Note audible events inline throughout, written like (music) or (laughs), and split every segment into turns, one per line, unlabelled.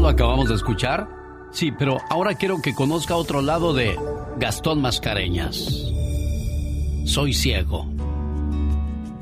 lo acabamos de escuchar? Sí, pero ahora quiero que conozca otro lado de Gastón Mascareñas. Soy ciego.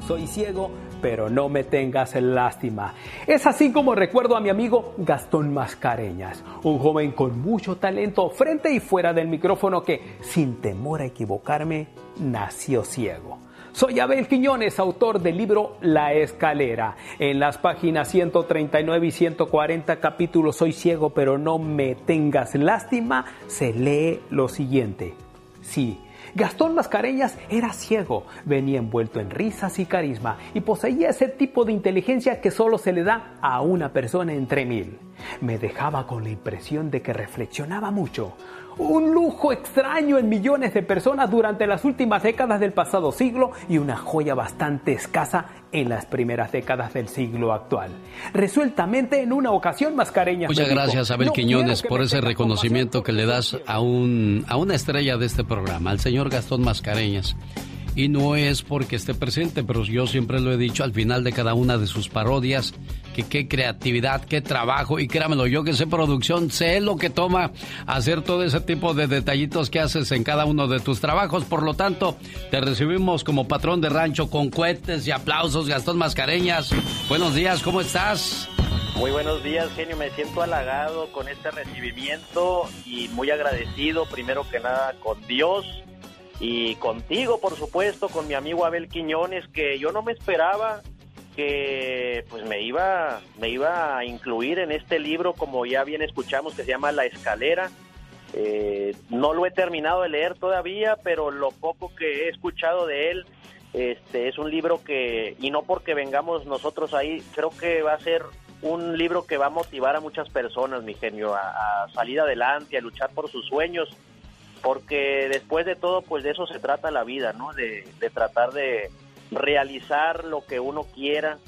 Soy ciego, pero no me tengas lástima. Es así como recuerdo a mi amigo Gastón Mascareñas, un joven con mucho talento frente y fuera del micrófono que, sin temor a equivocarme, nació ciego. Soy Abel Quiñones, autor del libro La Escalera. En las páginas 139 y 140 capítulos Soy ciego pero no me tengas lástima, se lee lo siguiente. Sí, Gastón Mascareñas era ciego, venía envuelto en risas y carisma y poseía ese tipo de inteligencia que solo se le da a una persona entre mil. Me dejaba con la impresión de que reflexionaba mucho, un lujo extraño en millones de personas durante las últimas décadas del pasado siglo y una joya bastante escasa en las primeras décadas del siglo actual. Resueltamente en una ocasión mascareña.
Muchas gracias Abel Quiñones por ese reconocimiento que le das a, un, a una estrella de este programa, al señor Gastón Mascareñas. Y no es porque esté presente, pero yo siempre lo he dicho al final de cada una de sus parodias, que qué creatividad, qué trabajo, y créamelo, yo que sé producción, sé lo que toma hacer todo ese tipo de detallitos que haces en cada uno de tus trabajos. Por lo tanto, te recibimos como patrón de rancho con cohetes y aplausos, Gastón Mascareñas. Buenos días, ¿cómo estás?
Muy buenos días, genio. Me siento halagado con este recibimiento y muy agradecido, primero que nada, con Dios y contigo, por supuesto, con mi amigo Abel Quiñones, que yo no me esperaba que pues me iba me iba a incluir en este libro como ya bien escuchamos que se llama La escalera. Eh, no lo he terminado de leer todavía pero lo poco que he escuchado de él este es un libro que y no porque vengamos nosotros ahí creo que va a ser un libro que va a motivar a muchas personas mi genio a, a salir adelante a luchar por sus sueños porque después de todo, pues de eso se trata la vida, ¿no? De, tratar de realizar lo que uno quiera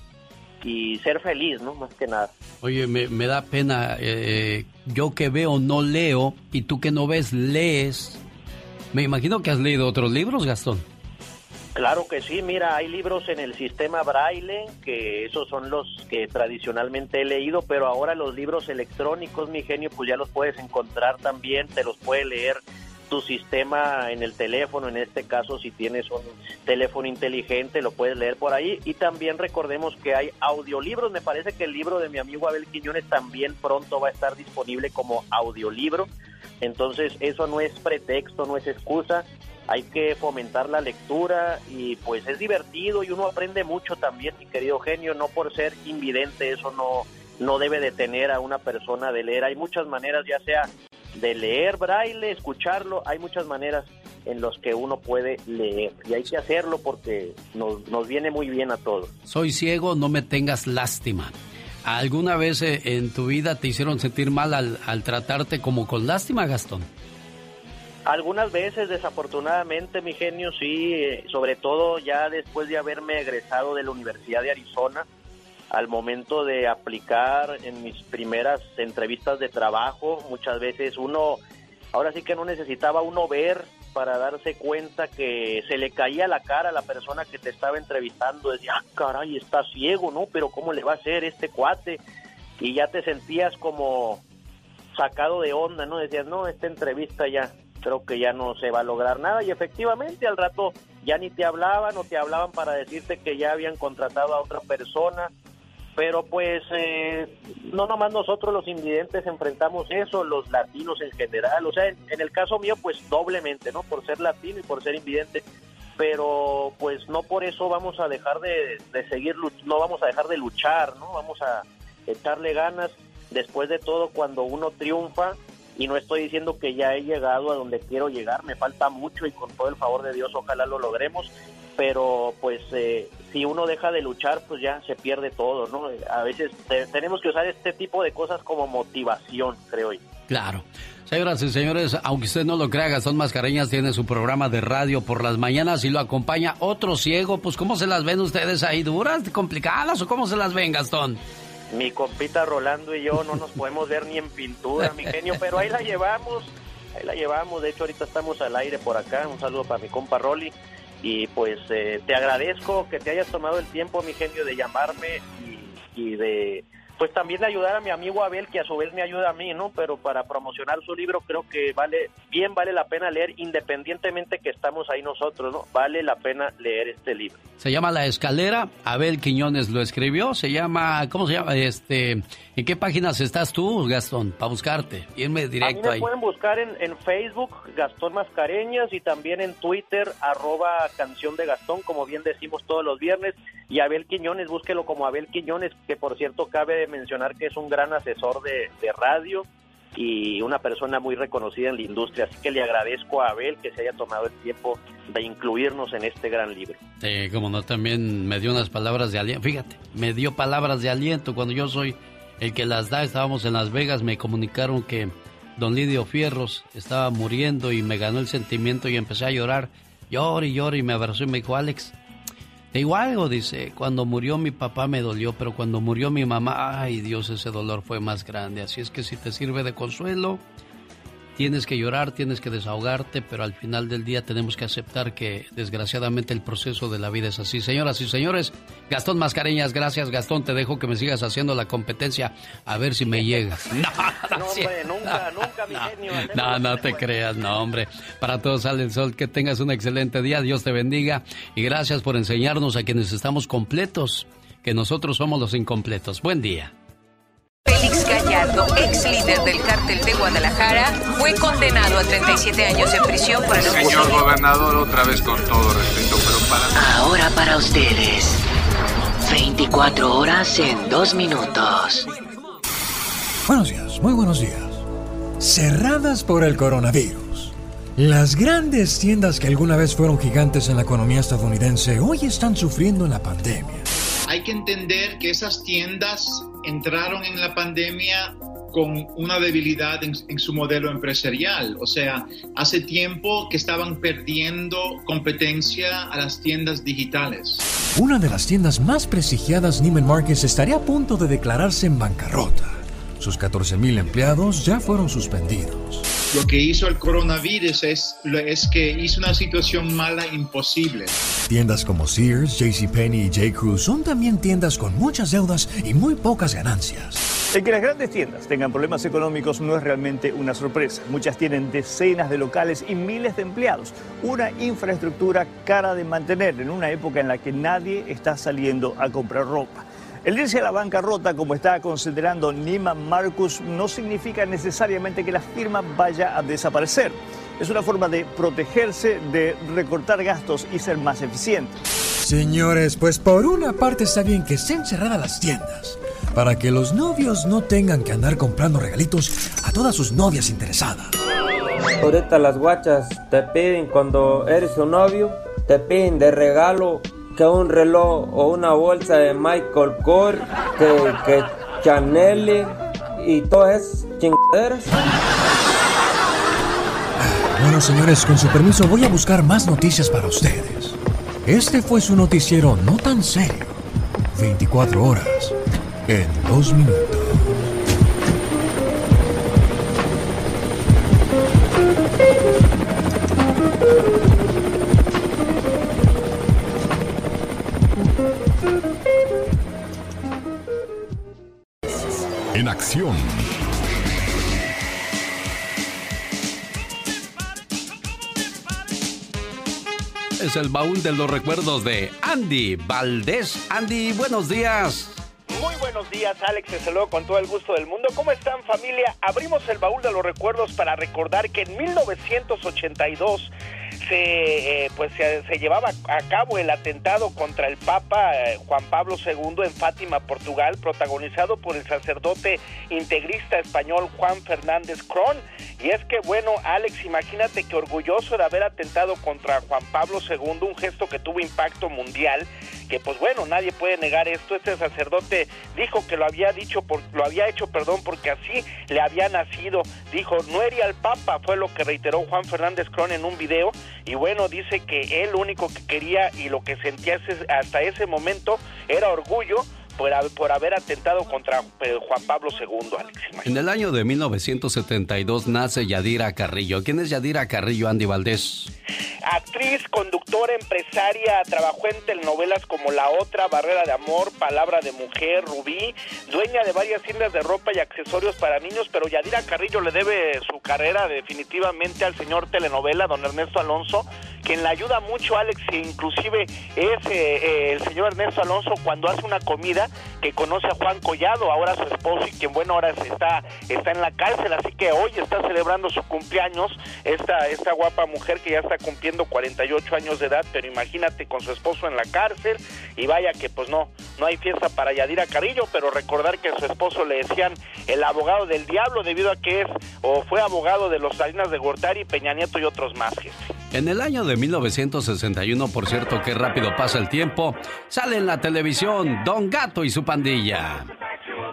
y ser feliz, ¿no? Más que nada.
Oye, me, da pena, eh, yo que veo no leo y tú que no ves lees. Me imagino que has leído otros libros, Gastón.
Claro que sí, mira, hay libros en el sistema braille, que esos son los que tradicionalmente he leído, pero ahora los libros electrónicos, mi genio, pues ya los puedes encontrar también, te los puede leer tu sistema en el teléfono, en este caso si tienes un teléfono inteligente lo puedes leer por ahí. Y también recordemos que hay audiolibros, me parece que el libro de mi amigo Abel Quiñones también pronto va a estar disponible como audiolibro, entonces eso no es pretexto, no es excusa, hay que fomentar la lectura y pues es divertido y uno aprende mucho también, mi querido genio, no por ser invidente, eso no no debe detener a una persona de leer. Hay muchas maneras, ya sea de leer braille, escucharlo, hay muchas maneras en los que uno puede leer y hay que hacerlo porque nos, nos viene muy bien a todos.
Soy ciego, no me tengas lástima. ¿Alguna vez eh, en tu vida te hicieron sentir mal al, al tratarte como con lástima, Gastón?
Algunas veces, desafortunadamente, mi genio, sí, eh, sobre todo ya después de haberme egresado de la Universidad de Arizona, al momento de aplicar en mis primeras entrevistas de trabajo, muchas veces uno, ahora sí que no necesitaba uno ver para darse cuenta que se le caía la cara a la persona que te estaba entrevistando, decía, ah, caray, está ciego, ¿no? Pero ¿cómo le va a hacer este cuate? Y ya te sentías como sacado de onda, ¿no? Decías, no, esta entrevista ya, creo que ya no se va a lograr nada y efectivamente al rato ya ni te hablaban o te hablaban para decirte que ya habían contratado a otra persona pero pues eh, no nomás nosotros los invidentes enfrentamos eso, los latinos en general, o sea, en, el caso mío pues doblemente, ¿no? Por ser latino y por ser invidente, pero pues no por eso vamos a dejar de, de seguir, no vamos a dejar de luchar, ¿no? Vamos a echarle ganas, después de todo cuando uno triunfa, y no estoy diciendo que ya he llegado a donde quiero llegar, me falta mucho y con todo el favor de Dios ojalá lo logremos, pero pues eh, si uno deja de luchar, pues ya se pierde todo, ¿no? A veces tenemos que usar este tipo de cosas como motivación, creo yo.
Claro. Señoras y señores, aunque usted no lo crea, Gastón Mascareñas tiene su programa de radio por las mañanas y lo acompaña otro ciego. Pues, ¿cómo se las ven ustedes ahí? ¿Duras, complicadas o cómo se las ven, Gastón?
Mi compita Rolando y yo no nos podemos ver ni en pintura, mi genio, pero ahí la llevamos, ahí la llevamos. De hecho, ahorita estamos al aire por acá. Un saludo para mi compa Rolly. Y pues eh, te agradezco que te hayas tomado el tiempo, mi genio, de llamarme y, de pues también ayudar a mi amigo Abel, que a su vez me ayuda a mí, ¿no? Pero para promocionar su libro creo que vale, bien vale la pena leer, independientemente que estamos ahí nosotros, ¿no? Vale la pena leer este libro.
Se llama La Escalera, Abel Quiñones lo escribió, se llama, ¿cómo se llama? Este, ¿En qué páginas estás tú, Gastón, para buscarte? Irme directo a mí
me pueden buscar en, en, Facebook, Gastón Mascareñas, y también en Twitter, arroba canción de Gastón, como bien decimos todos los viernes, y Abel Quiñones, búsquelo como Abel Quiñones, que por cierto cabe mencionar que es un gran asesor de, radio y una persona muy reconocida en la industria. Así que le agradezco a Abel que se haya tomado el tiempo de incluirnos en este gran libro.
Sí, como no, también me dio unas palabras de aliento. Fíjate, me dio palabras de aliento cuando yo soy el que las da. Estábamos en Las Vegas, me comunicaron que don Lidio Fierros estaba muriendo y me ganó el sentimiento y empecé a llorar. Lloré y lloré y me abrazó y me dijo, Alex, te digo algo, dice, cuando murió mi papá me dolió, pero cuando murió mi mamá, ay Dios, ese dolor fue más grande. Así es que si te sirve de consuelo, tienes que llorar, tienes que desahogarte, pero al final del día tenemos que aceptar que desgraciadamente el proceso de la vida es así. Señoras y señores, Gastón Mascareñas, gracias Gastón, te dejo que me sigas haciendo la competencia a ver si me llegas. (laughs)
No, hombre, nunca, nunca, mi genio.
No, no te creas, no, hombre. Para todos sale el sol, que tengas un excelente día, Dios te bendiga y gracias por enseñarnos a quienes estamos completos, que nosotros somos los incompletos. Buen día.
Félix Gallardo, ex líder del cártel de Guadalajara, fue condenado a 37 años de prisión por el
Señor gobernador, otra vez con todo respeto, pero para...
Ahora para ustedes, 24 horas en 2 minutos.
Buenos días, muy buenos días. Cerradas por el coronavirus. Las grandes tiendas que alguna vez fueron gigantes en la economía estadounidense hoy están sufriendo en la pandemia.
Hay que entender que esas tiendas entraron en la pandemia con una debilidad en, su modelo empresarial. O sea, hace tiempo que estaban perdiendo competencia a las tiendas digitales.
Una de las tiendas más prestigiadas, Neiman Marcus, estaría a punto de declararse en bancarrota. Sus 14.000 empleados ya fueron suspendidos.
Lo que hizo el coronavirus es, es que hizo una situación mala imposible.
Tiendas como Sears, JCPenney y J. Crew son también tiendas con muchas deudas y muy pocas ganancias.
El que las grandes tiendas tengan problemas económicos no es realmente una sorpresa. Muchas tienen decenas de locales y miles de empleados. Una infraestructura cara de mantener en una época en la que nadie está saliendo a comprar ropa. El irse a la bancarrota, como está considerando Neiman Marcus, no significa necesariamente que la firma vaya a desaparecer. Es una forma de protegerse, de recortar gastos y ser más eficiente.
Señores, pues por una parte está bien que estén cerradas las tiendas, para que los novios no tengan que andar comprando regalitos a todas sus novias interesadas.
Ahorita las guachas te piden cuando eres su novio, te piden de regalo que un reloj o una bolsa de Michael Kors, que, que Chanel y todas esas chingaderas.
Bueno, señores, con su permiso voy a buscar más noticias para ustedes. Este fue su noticiero no tan serio. 24 horas en 2 minutos.
El baúl de los recuerdos de Andy Valdés. Andy, buenos días.
Muy buenos días, Alex. Te saludo con todo el gusto del mundo. ¿Cómo están, familia? Abrimos el baúl de los recuerdos para recordar que en 1982 se, eh, pues se, llevaba a cabo el atentado contra el Papa eh, Juan Pablo II en Fátima, Portugal, protagonizado por el sacerdote integrista español Juan Fernández Cron. Y es que, bueno, Alex, imagínate que orgulloso de haber atentado contra Juan Pablo II, un gesto que tuvo impacto mundial, que pues bueno, nadie puede negar esto. Este sacerdote dijo que lo había dicho, por, lo había hecho, perdón, porque así le había nacido. Dijo, no era al Papa, fue lo que reiteró Juan Fernández Cron en un video y bueno, dice que él lo único que quería y lo que sentía hasta ese momento era orgullo por, por, haber atentado contra eh, Juan Pablo II, Alex.
En el año de 1972 nace Yadira Carrillo. ¿Quién es Yadira Carrillo, Andy Valdés?
actriz, conductora, empresaria, trabajó en telenovelas como La Otra, Barrera de Amor, Palabra de Mujer, Rubí, dueña de varias tiendas de ropa y accesorios para niños, pero Yadira Carrillo le debe su carrera definitivamente al señor telenovela, don Ernesto Alonso, quien le ayuda mucho, Alex, e inclusive es eh, el señor Ernesto Alonso cuando hace una comida que conoce a Juan Collado, ahora su esposo, y quien, bueno, ahora está, está en la cárcel, así que hoy está celebrando su cumpleaños, esta, esta guapa mujer que ya está cumpliendo 48 años de edad, pero imagínate con su esposo en la cárcel, y vaya que pues no, no hay fiesta para Yadira Carrillo, pero recordar que a su esposo le decían el abogado del diablo debido a que es o fue abogado de los Salinas de Gortari, Peña Nieto y otros más, jefe.
En el año de 1961, por cierto, qué rápido pasa el tiempo, sale en la televisión Don Gato y su pandilla.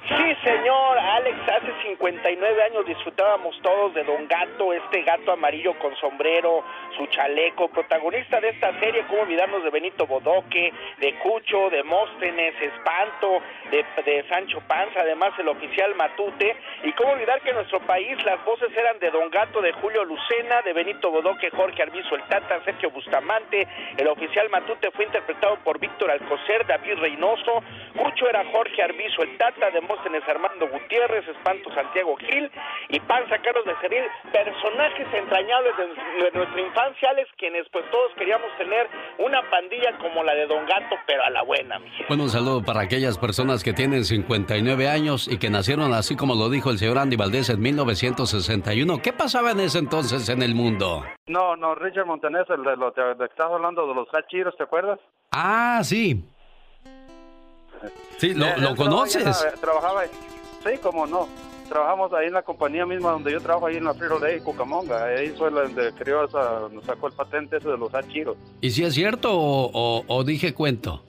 Sí, señor, Alex, hace 59 años disfrutábamos todos de Don Gato, este gato amarillo con sombrero, su chaleco, protagonista de esta serie, cómo olvidarnos de Benito Bodoque, de Cucho, de Móstenes, Espanto, de, de Sancho Panza, además el oficial Matute, y cómo olvidar que en nuestro país las voces eran de Don Gato, de Julio Lucena, de Benito Bodoque, Jorge Arbizo el Tata, Sergio Bustamante, el oficial Matute fue interpretado por Víctor Alcocer, David Reynoso, Cucho era Jorge Arbizo el Tata, de Móstenes Armando Gutiérrez, Espanto Santiago Gil. Y Panza Carlos Becerril, personajes entrañables de, de nuestra infancia quienes pues todos queríamos tener una pandilla como la de Don Gato, pero a la buena, mi
Bueno, un saludo para aquellas personas que tienen 59 años y que nacieron así como lo dijo el señor Andy Valdés en 1961. ¿Qué pasaba en ese entonces en el mundo?
No, no, Richard Montaner, el de lo que estás hablando de los hachiros, ¿te acuerdas?
Ah, sí. Sí, ¿lo, lo conoces?
Trabajaba, sí, como no trabajamos ahí en la compañía misma donde yo trabajo, ahí en la Frito Day, Cucamonga. Ahí fue donde creó esa, nos sacó el patente ese de los hachiros.
¿Y si es cierto o, o, dije cuento?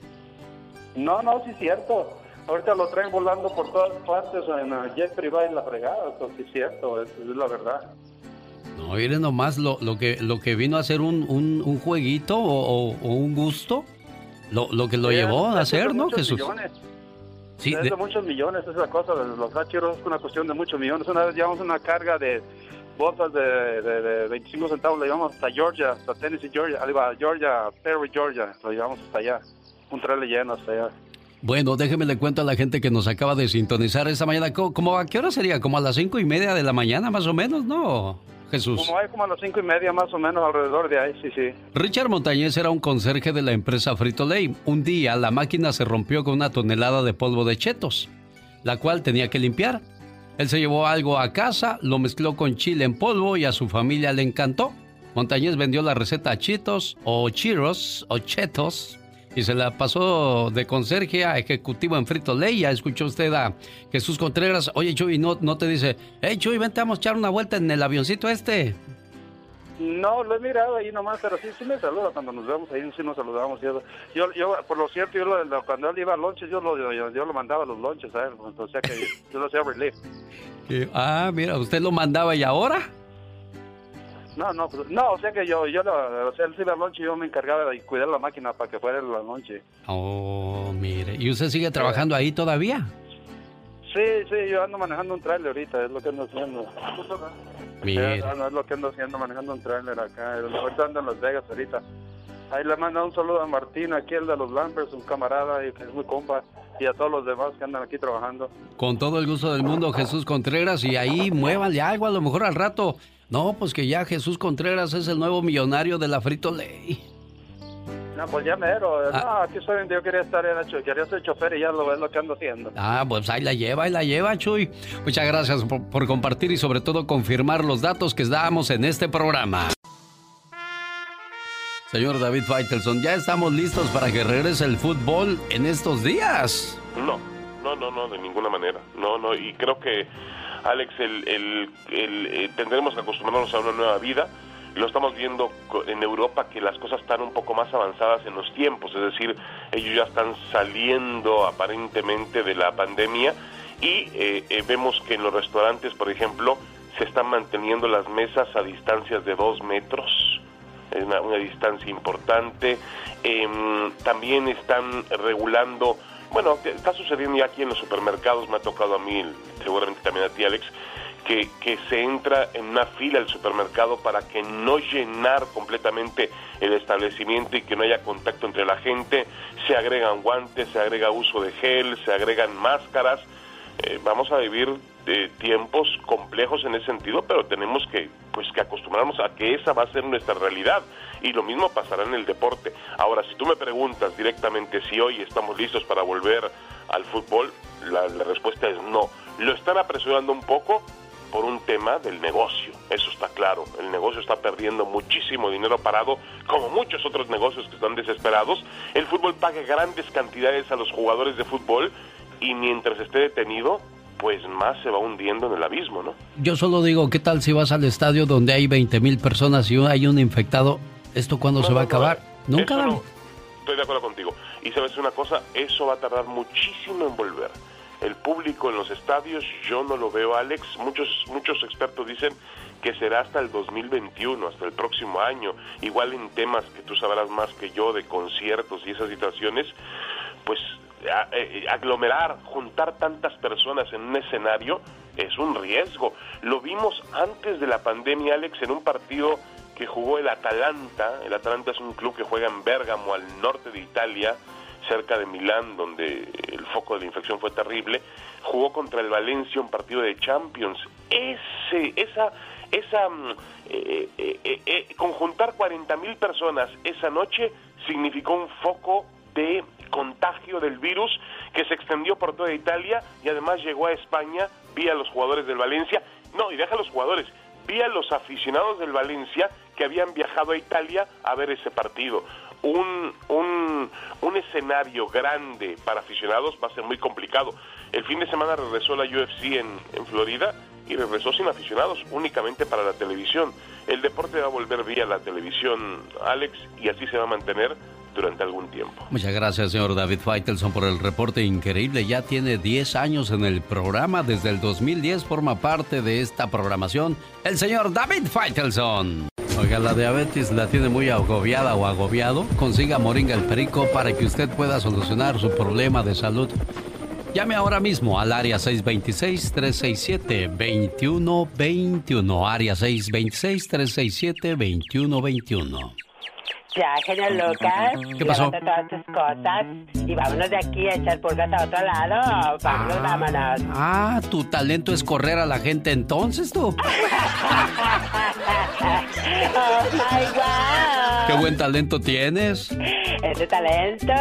No, no, sí es cierto. Ahorita lo traen volando por todas partes en jet privado y la fregada. Eso sí es cierto, es, es la verdad.
No, miren nomás lo, lo, que, lo que vino a ser un, un, un jueguito o, o, un gusto. Lo, lo que lo llevó a hacer, ¿no, Jesús?
Millones. Sí, es de... muchos millones esa cosa, de los hachiros es una cuestión de muchos millones. Una vez llevamos una carga de botas de, de, de 25 centavos, la llevamos hasta Georgia, hasta Tennessee, Georgia, Georgia, Perry, Georgia, lo llevamos hasta allá, un trailer lleno hasta allá.
Bueno, déjeme le cuento a la gente que nos acaba de sintonizar esta mañana. ¿Cómo, ¿A qué hora sería? ¿Como a las cinco y media de la mañana, más o menos, no? Jesús.
Como hay como a las cinco y media más o menos alrededor de ahí, sí, sí.
Richard Montañez era un conserje de la empresa Frito Lay. Un día la máquina se rompió con una tonelada de polvo de chetos, la cual tenía que limpiar. Él se llevó algo a casa, lo mezcló con chile en polvo y a su familia le encantó. Montañez vendió la receta a chitos o chiros o chetos y se la pasó de conserje a ejecutivo en Frito Ley. Ya escuchó usted a Jesús Contreras. Oye, Chuy, ¿no, no te dice, hey, Chuy, vente, vamos a echar una vuelta en el avioncito este?
No, lo he mirado ahí nomás, pero sí, sí me saluda cuando nos vemos ahí, sí nos saludamos. Yo, yo, yo por lo cierto, yo lo, cuando él iba a lonches, yo lo, yo, yo, lo mandaba a los lonches a él, o sea que yo lo hacía relief. (laughs)
Ah, mira, ¿usted lo mandaba y ahora?
No, no, pues, no, o sea que yo, yo, o sea, la noche yo me encargaba de cuidar la máquina para que fuera la noche.
Oh, mire, ¿y usted sigue trabajando ahí todavía?
Sí, sí, yo ando manejando un trailer ahorita, es lo que ando haciendo.
Mire.
no, es lo que ando haciendo, manejando un trailer acá. Ahorita ando en Las Vegas ahorita. Ahí le mando un saludo a Martín, aquí el de los Lampers, un camarada y que es muy compa, y a todos los demás que andan aquí trabajando.
Con todo el gusto del mundo, Jesús Contreras, y ahí muévanle algo, a lo mejor al rato no, pues que ya Jesús Contreras es el nuevo millonario de la Frito Ley.
No, pues ya mero. Ah. No, aquí soy yo quería estar en el quería ser chofer y ya lo ves lo que ando haciendo.
Ah, pues ahí la lleva, ahí la lleva, Chuy. Muchas gracias por, por compartir y sobre todo confirmar los datos que damos en este programa. Señor David Faitelson, ¿ya estamos listos para que regrese el fútbol en estos días?
No, no, no, no, de ninguna manera. No, no, y creo que Alex, el, el, eh, tendremos que acostumbrarnos a una nueva vida. Lo estamos viendo en Europa que las cosas están un poco más avanzadas en los tiempos, es decir, ellos ya están saliendo aparentemente de la pandemia y eh, eh, vemos que en los restaurantes, por ejemplo, se están manteniendo las mesas a distancias de dos metros, una, una distancia importante. Em, también están regulando bueno, está sucediendo ya aquí en los supermercados, me ha tocado a mí, seguramente también a ti, Alex, que, que, se entra en una fila al supermercado para que no llenar completamente el establecimiento y que no haya contacto entre la gente, se agregan guantes, se agrega uso de gel, se agregan máscaras, eh, vamos a vivir eh, tiempos complejos en ese sentido, pero tenemos que, pues, que acostumbrarnos a que esa va a ser nuestra realidad y lo mismo pasará en el deporte. Ahora, si tú me preguntas directamente si hoy estamos listos para volver al fútbol, la, respuesta es no. Lo están apresurando un poco, por un tema del negocio, eso está claro. El negocio está perdiendo muchísimo dinero parado, como muchos otros negocios que están desesperados. El fútbol paga grandes cantidades a los jugadores de fútbol y mientras esté detenido, pues más se va hundiendo en el abismo, ¿no?
Yo solo digo, ¿qué tal si vas al estadio donde hay 20 mil personas y hay un infectado? ¿Esto cuándo se va a acabar? Nunca.
No, estoy de acuerdo contigo. Y sabes una cosa, eso va a tardar muchísimo en volver el público en los estadios, yo no lo veo, Alex. Muchos, muchos expertos dicen que será hasta el 2021, hasta el próximo año. Igual en temas que tú sabrás más que yo de conciertos y esas situaciones, pues aglomerar, juntar tantas personas en un escenario es un riesgo. Lo vimos antes de la pandemia, Alex, en un partido que jugó el Atalanta. El Atalanta es un club que juega en Bérgamo, al norte de Italia cerca de Milán, donde el foco de la infección fue terrible, jugó contra el Valencia un partido de Champions. Ese, esa, esa, mm, eh, eh, eh, conjuntar 40 mil personas esa noche significó un foco de contagio del virus que se extendió por toda Italia y además llegó a España vía los jugadores del Valencia. No, y deja a los jugadores, vía los aficionados del Valencia que habían viajado a Italia a ver ese partido un, un, un, escenario grande para aficionados va a ser muy complicado. El fin de semana regresó la UFC en, en Florida y regresó sin aficionados, únicamente para la televisión. El deporte va a volver vía la televisión, Alex, y así se va a mantener durante algún tiempo.
Muchas gracias, señor David Feitelson, por el reporte increíble. Ya tiene 10 años en el programa. Desde el 2010 forma parte de esta programación el señor David Feitelson. Oiga, la diabetes la tiene muy agobiada o agobiado. Consiga Moringa el Perico para que usted pueda solucionar su problema de salud. Llame ahora mismo al área 626-367-2121. Área 626-367-2121.
Ya, genio loca.
¿Qué pasó?
todas tus cosas y vámonos de aquí a echar pulgas a otro lado. Vámonos, ah, vámonos.
Ah, tu talento es correr a la gente entonces, tú. (laughs)
oh my God.
Qué buen talento tienes.
Ese talento,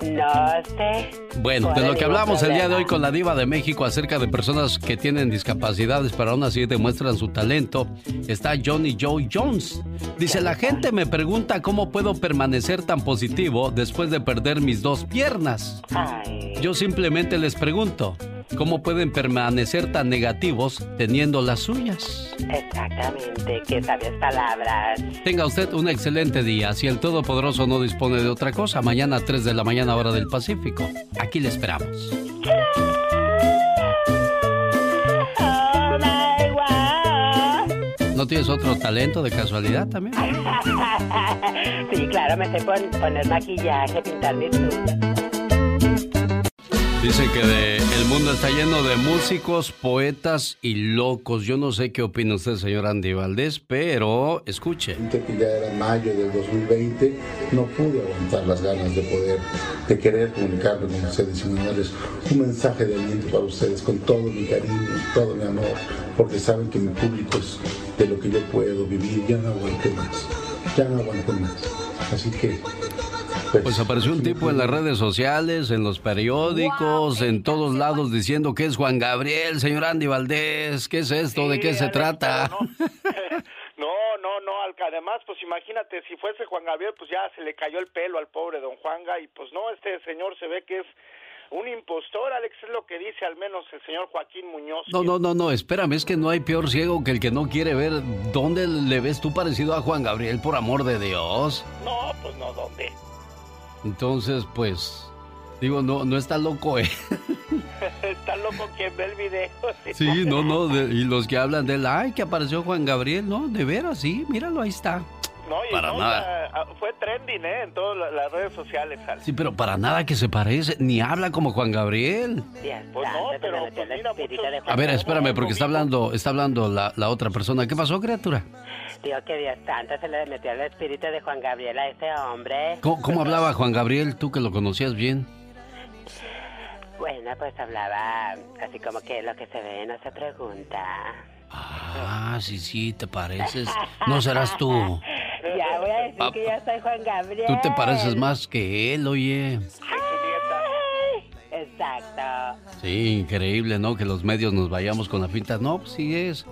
no sé.
Bueno, de lo que hablamos el día de hoy con la diva de México acerca de personas que tienen discapacidades pero aún así demuestran su talento, está Johnny Joe Jones. Dice, la gente me pregunta cómo puedo permanecer tan positivo después de perder mis dos piernas. Yo simplemente les pregunto, ¿cómo pueden permanecer tan negativos teniendo las suyas?
Exactamente, qué sabias palabras.
Tenga usted un excelente día. Si el Todopoderoso no dispone de otra cosa, mañana a 3 de la mañana hora del Pacífico. Aquí le esperamos. ¿No tienes otro talento de casualidad también? (laughs)
sí, claro, me sé poner maquillaje, pintar mis
Dicen que el mundo está lleno de músicos, poetas y locos. Yo no sé qué opina usted, señor Andy Valdés, pero escuche.
Que ya era mayo del 2020, no pude aguantar las ganas de poder, de querer comunicarme con ustedes y mandarles un mensaje de aliento para ustedes con todo mi cariño, todo mi amor, porque saben que mi público es de lo que yo puedo vivir. Ya no aguanto más, ya no aguanto más. Así que
pues apareció un tipo en las redes sociales, en los periódicos, en todos lados diciendo que es Juan Gabriel, señor Andy Valdés, ¿qué es esto? ¿De qué se trata? (laughs) (laughs)
No, no, no, además, pues imagínate, si fuese Juan Gabriel, pues ya se le cayó el pelo al pobre don Juanga y pues no, este señor se ve que es un impostor, Alex, es lo que dice al menos el señor Joaquín Muñoz.
No, no, no, no, espérame, es que no hay peor ciego que el que no quiere ver dónde le ves tú parecido a Juan Gabriel, por amor de Dios.
No, pues no, ¿dónde?
Entonces, pues, digo, no, no está loco, ¿eh? (laughs)
está loco quien ve el video. (laughs)
sí, no, no, y los que hablan de él, ay, que apareció Juan Gabriel, no, de veras, sí, míralo, ahí está.
No, y Para nada. ah, fue trending, ¿eh? En todas las redes sociales.
Sí, pero para nada que se parece, ni habla como Juan Gabriel.
Pues no, pero pues mira,
A ver, espérame, porque está hablando, está hablando la, la otra persona. ¿Qué pasó, criatura?
Dios, que Dios santo se le metió el espíritu de Juan Gabriel a ese hombre.
¿Cómo, hablaba Juan Gabriel, tú que lo conocías bien?
Bueno, pues hablaba así como que lo que se ve no se pregunta.
Ah, sí, sí, te pareces. No serás tú. (laughs)
Ya voy a decir que ya soy Juan Gabriel.
Tú te pareces más que él, oye.
exacto.
Sí, increíble, ¿no? Que los medios nos vayamos con la pinta. No, pues sí es.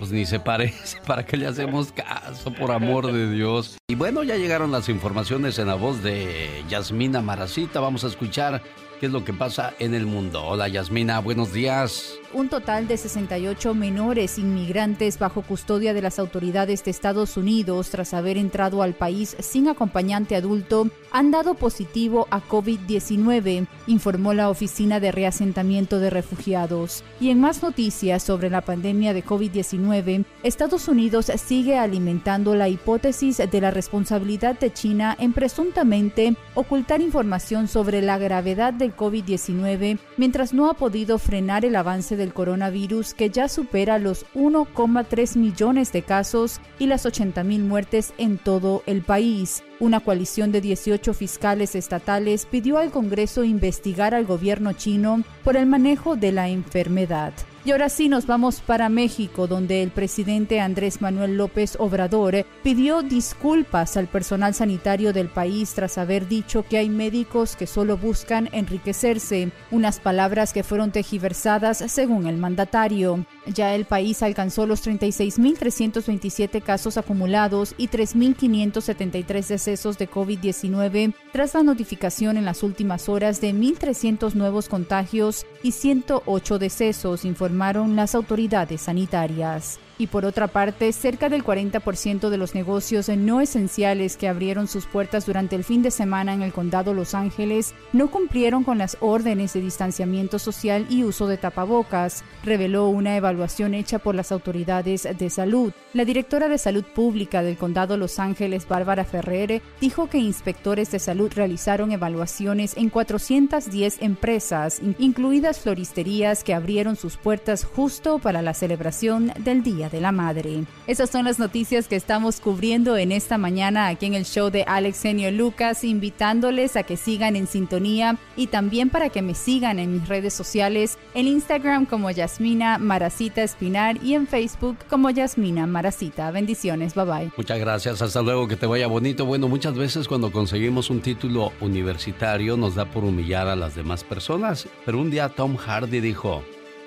Pues ni se parece, (laughs) ¿para qué le hacemos caso, por amor de Dios? Y bueno, ya llegaron las informaciones en la voz de Yasmina Maracita. Vamos a escuchar qué es lo que pasa en el mundo. Hola Yasmina, buenos días
un total de 68 menores inmigrantes bajo custodia de las autoridades de Estados Unidos tras haber entrado al país sin acompañante adulto han dado positivo a COVID-19, informó la Oficina de Reasentamiento de Refugiados. Y en más noticias sobre la pandemia de COVID-19, Estados Unidos sigue alimentando la hipótesis de la responsabilidad de China en presuntamente ocultar información sobre la gravedad del COVID-19 mientras no ha podido frenar el avance del coronavirus que ya supera los 1,3 millones de casos y las 80 mil muertes en todo el país. Una coalición de 18 fiscales estatales pidió al Congreso investigar al gobierno chino por el manejo de la enfermedad. Y ahora sí nos vamos para México, donde el presidente Andrés Manuel López Obrador pidió disculpas al personal sanitario del país tras haber dicho que hay médicos que solo buscan enriquecerse, unas palabras que fueron tejiversadas según el mandatario. Ya el país alcanzó los 36.327 casos acumulados y 3.573 decesos de COVID-19 tras la notificación en las últimas horas de 1.300 nuevos contagios y 108 decesos, informaron las autoridades sanitarias. Y por otra parte, cerca del 40% de los negocios no esenciales que abrieron sus puertas durante el fin de semana en el condado Los Ángeles no cumplieron con las órdenes de distanciamiento social y uso de tapabocas, reveló una evaluación hecha por las autoridades de salud. La directora de salud pública del condado Los Ángeles, Bárbara Ferrer, dijo que inspectores de salud realizaron evaluaciones en 410 empresas, incluidas floristerías que abrieron sus puertas justo para la celebración del Día de la Madre. Esas son las noticias que estamos cubriendo en esta mañana aquí en el show de Alex Genio Lucas, invitándoles a que sigan en sintonía y también para que me sigan en mis redes sociales, en Instagram como Yasmina Maracita Espinar y en Facebook como Yasmina Maracita. Bendiciones, bye bye.
Muchas gracias, hasta luego, que te vaya bonito. Bueno, muchas veces cuando conseguimos un título universitario nos da por humillar a las demás personas, pero un día Tom Hardy dijo,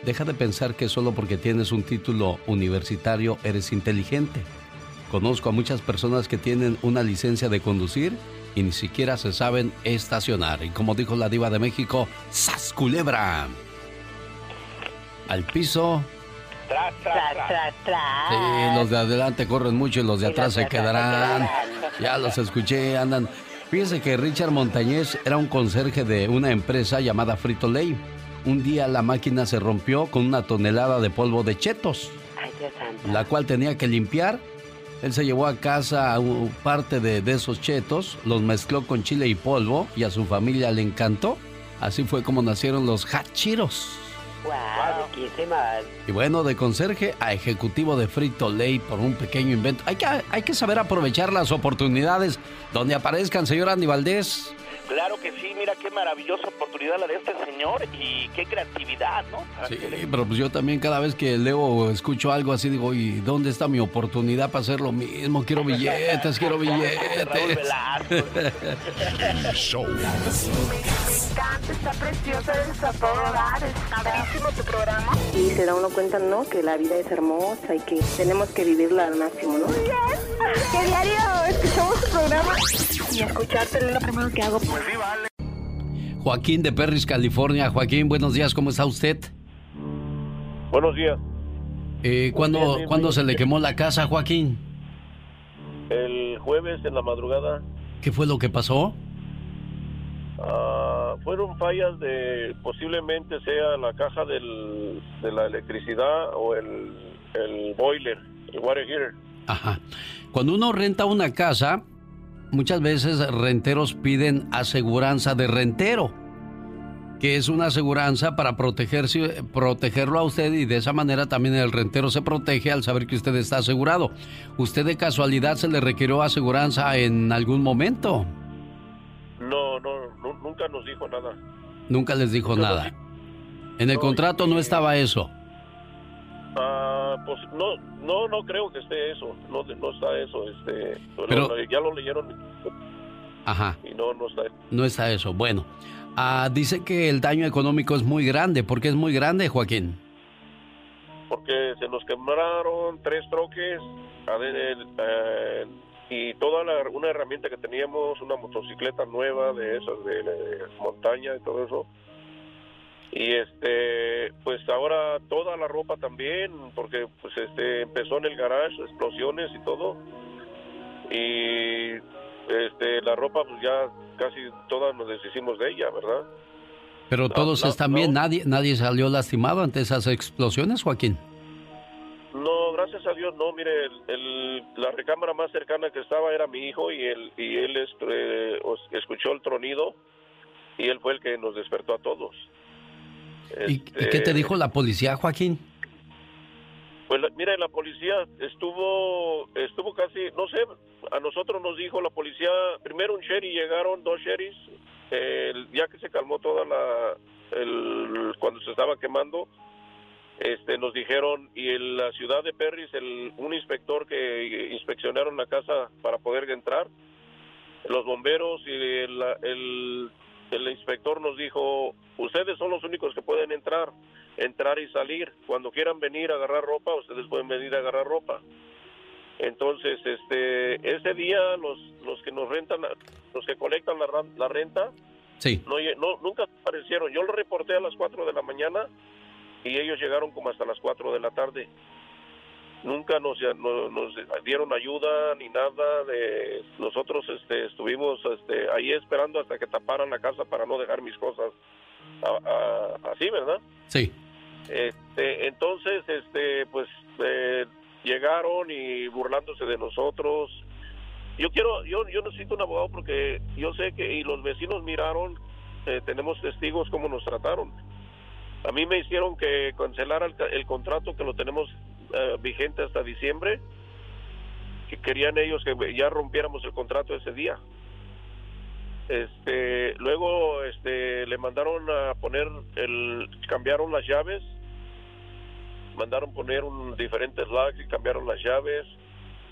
Deja de pensar que solo porque tienes un título universitario eres inteligente. Conozco a muchas personas que tienen una licencia de conducir y ni siquiera se saben estacionar. Y como dijo la diva de México, ¡Sas culebra! Al piso.
Tras, tras, tras,
Sí, los de adelante corren mucho y los de atrás se quedarán. Ya los escuché, andan. Fíjense que Richard Montañez era un conserje de una empresa llamada Frito Lay un día la máquina se rompió con una tonelada de polvo de chetos, la cual tenía que limpiar. Él se llevó a casa parte de, esos chetos, los mezcló con chile y polvo y a su familia le encantó. Así fue como nacieron los hachiros.
Wow,
y bueno, de conserje a ejecutivo de Frito Lay por un pequeño invento. Hay que, hay que saber aprovechar las oportunidades donde aparezcan, señor Andy Valdés.
Claro que sí, mira qué maravillosa oportunidad la de este señor y qué creatividad, ¿no?
sí, pero pues yo también cada vez que leo o escucho algo así digo, ¿y dónde está mi oportunidad para hacer lo mismo? Quiero (laughs) billetes, quiero billetes. (laughs)
El show.
Está precioso, está padrísimo tu programa.
Y se da uno cuenta, ¿no? Que la vida es hermosa y que tenemos que vivirla al máximo, ¿no?
¿Qué diario escuchamos tu programa? Y escucharte es lo primero que hago. Pues sí, vale.
Joaquín de Perris, California. Joaquín, buenos días, ¿cómo está usted?
Buenos días.
Eh, ¿Cuándo, se le quemó la casa, Joaquín?
El jueves en la madrugada.
¿Qué fue lo que pasó?
Ah, fueron fallas de posiblemente sea la caja del, de la electricidad o el, el boiler, el water heater.
Ajá. Cuando uno renta una casa, muchas veces renteros piden aseguranza de rentero, que es una aseguranza para protegerse, protegerlo a usted y de esa manera también el rentero se protege al saber que usted está asegurado. ¿Usted de casualidad se le requirió aseguranza en algún momento?
No, no, nunca nos dijo nada.
Nunca les dijo nada. En el contrato no estaba eso.
Ah, pues no, no, no creo que esté eso. No, no está eso. Este,
Pero,
ya lo leyeron.
Ajá.
Y no, no está.
No está eso. Bueno, ah, dice que el daño económico es muy grande. ¿Por qué es muy grande, Joaquín?
Porque se nos quemaron tres troques eh, y toda una herramienta que teníamos, una motocicleta nueva de esas de montaña y todo eso y este pues ahora toda la ropa también porque pues este empezó en el garage explosiones y todo. Y este la ropa pues ya casi todas nos deshicimos de ella verdad
pero todos están bien nadie nadie salió lastimado ante esas explosiones Joaquín.
No gracias a Dios no mire el, la recámara más cercana que estaba era mi hijo y él y él este, escuchó el tronido y él fue el que nos despertó a todos
¿Y, qué te este, dijo la policía, Joaquín?
Pues mira, la policía estuvo, estuvo casi, no sé, a nosotros nos dijo la policía, primero un sherry, llegaron dos sherrys, ya que se calmó toda la, el, cuando se estaba quemando, este, nos dijeron, y en la ciudad de Perris, el, un inspector que inspeccionaron la casa para poder entrar, los bomberos y el, el el inspector nos dijo, ustedes son los únicos que pueden entrar, entrar y salir. Cuando quieran venir a agarrar ropa, ustedes pueden venir a agarrar ropa. Entonces, este, ese día los, los que nos rentan, los que colectan la, la renta,
sí.
no, no, nunca aparecieron. Yo lo reporté a las 4 de la mañana y ellos llegaron como hasta las 4 de la tarde nunca nos, nos, dieron ayuda ni nada de nosotros este estuvimos este ahí esperando hasta que taparan la casa para no dejar mis cosas así verdad
sí.
Este entonces este pues eh, llegaron y burlándose de nosotros. Yo quiero yo yo necesito un abogado porque yo sé que y los vecinos miraron eh, tenemos testigos cómo nos trataron. A mí me hicieron que cancelara el contrato que lo tenemos eh, vigente hasta diciembre, que querían ellos que ya rompiéramos el contrato ese día. Este, luego este, le mandaron a poner, el, cambiaron las llaves, mandaron poner un, diferentes locks y cambiaron las llaves,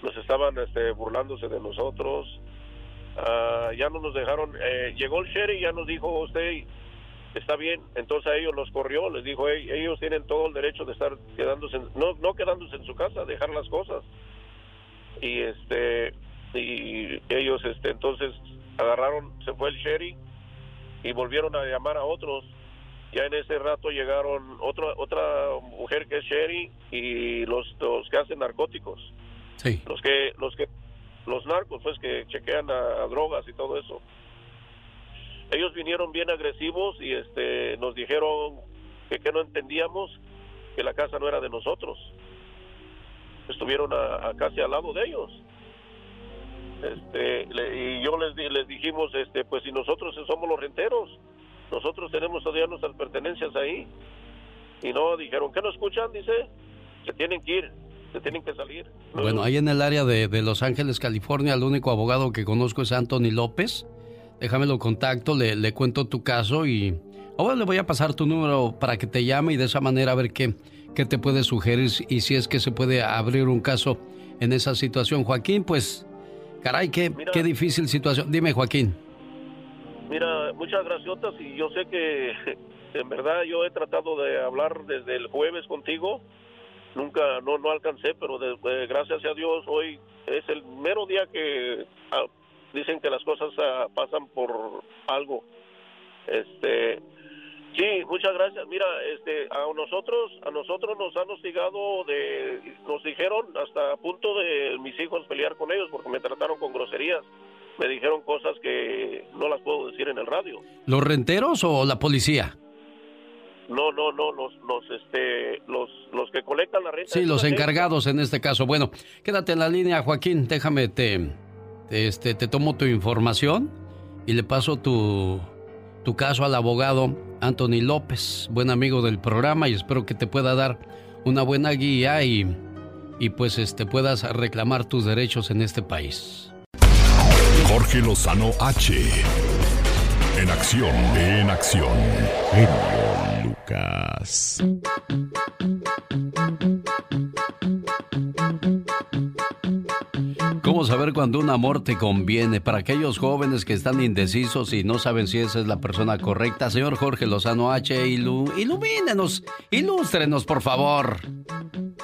nos estaban este, burlándose de nosotros, ah, ya no nos dejaron, eh, llegó el sheriff ya nos dijo usted está bien, entonces a ellos los corrió, les dijo, ellos tienen todo el derecho de estar quedándose, no, no quedándose en su casa, dejar las cosas. Y este, y ellos este, entonces agarraron, se fue el sheriff y volvieron a llamar a otros. Ya en ese rato llegaron otra otra mujer que es Sherry y los, los que hacen narcóticos.
Sí.
Los que los que los narcos pues que chequean a drogas y todo eso ellos vinieron bien agresivos y este nos dijeron que, no entendíamos que la casa no era de nosotros. Estuvieron a, casi al lado de ellos. Este y yo les les dijimos este pues si nosotros somos los renteros nosotros tenemos todavía nuestras pertenencias ahí. Y no dijeron que no escuchan dice se tienen que ir se tienen que salir.
Bueno, ahí en el área de, de, Los Ángeles, California, el único abogado que conozco es Anthony López déjamelo contacto, le, le cuento tu caso y ahora le voy a pasar tu número para que te llame y de esa manera a ver qué, qué te puede sugerir y si es que se puede abrir un caso en esa situación. Joaquín, pues, caray, qué, qué difícil situación. Dime, Joaquín.
Mira, muchas gracias y yo sé que (laughs) en verdad yo he tratado de hablar desde el jueves contigo. Nunca, no, no alcancé, pero gracias a Dios hoy es el mero día que ah, dicen que las cosas ah, pasan por algo. Este, sí, muchas gracias. Mira, este, a nosotros, a nosotros nos han hostigado de, nos dijeron hasta a punto de mis hijos pelear con ellos porque me trataron con groserías. Me dijeron cosas que no las puedo decir en el radio.
¿Los renteros o la policía?
No, no, no, los, los, este, los, los que colectan la renta.
Sí, los encargados en este caso. Bueno, quédate en la línea, Joaquín. Déjame te este, te tomo tu información y le paso tu, tu caso al abogado Anthony López, buen amigo del programa y espero que te pueda dar una buena guía y, y pues este, puedas reclamar tus derechos en este país.
Jorge Lozano H. En acción, en acción. Genio Lucas.
¿Cómo saber cuando un amor te conviene? Para aquellos jóvenes que están indecisos y no saben si esa es la persona correcta, señor Jorge Lozano H, ilumínenos, ilústrenos, por favor.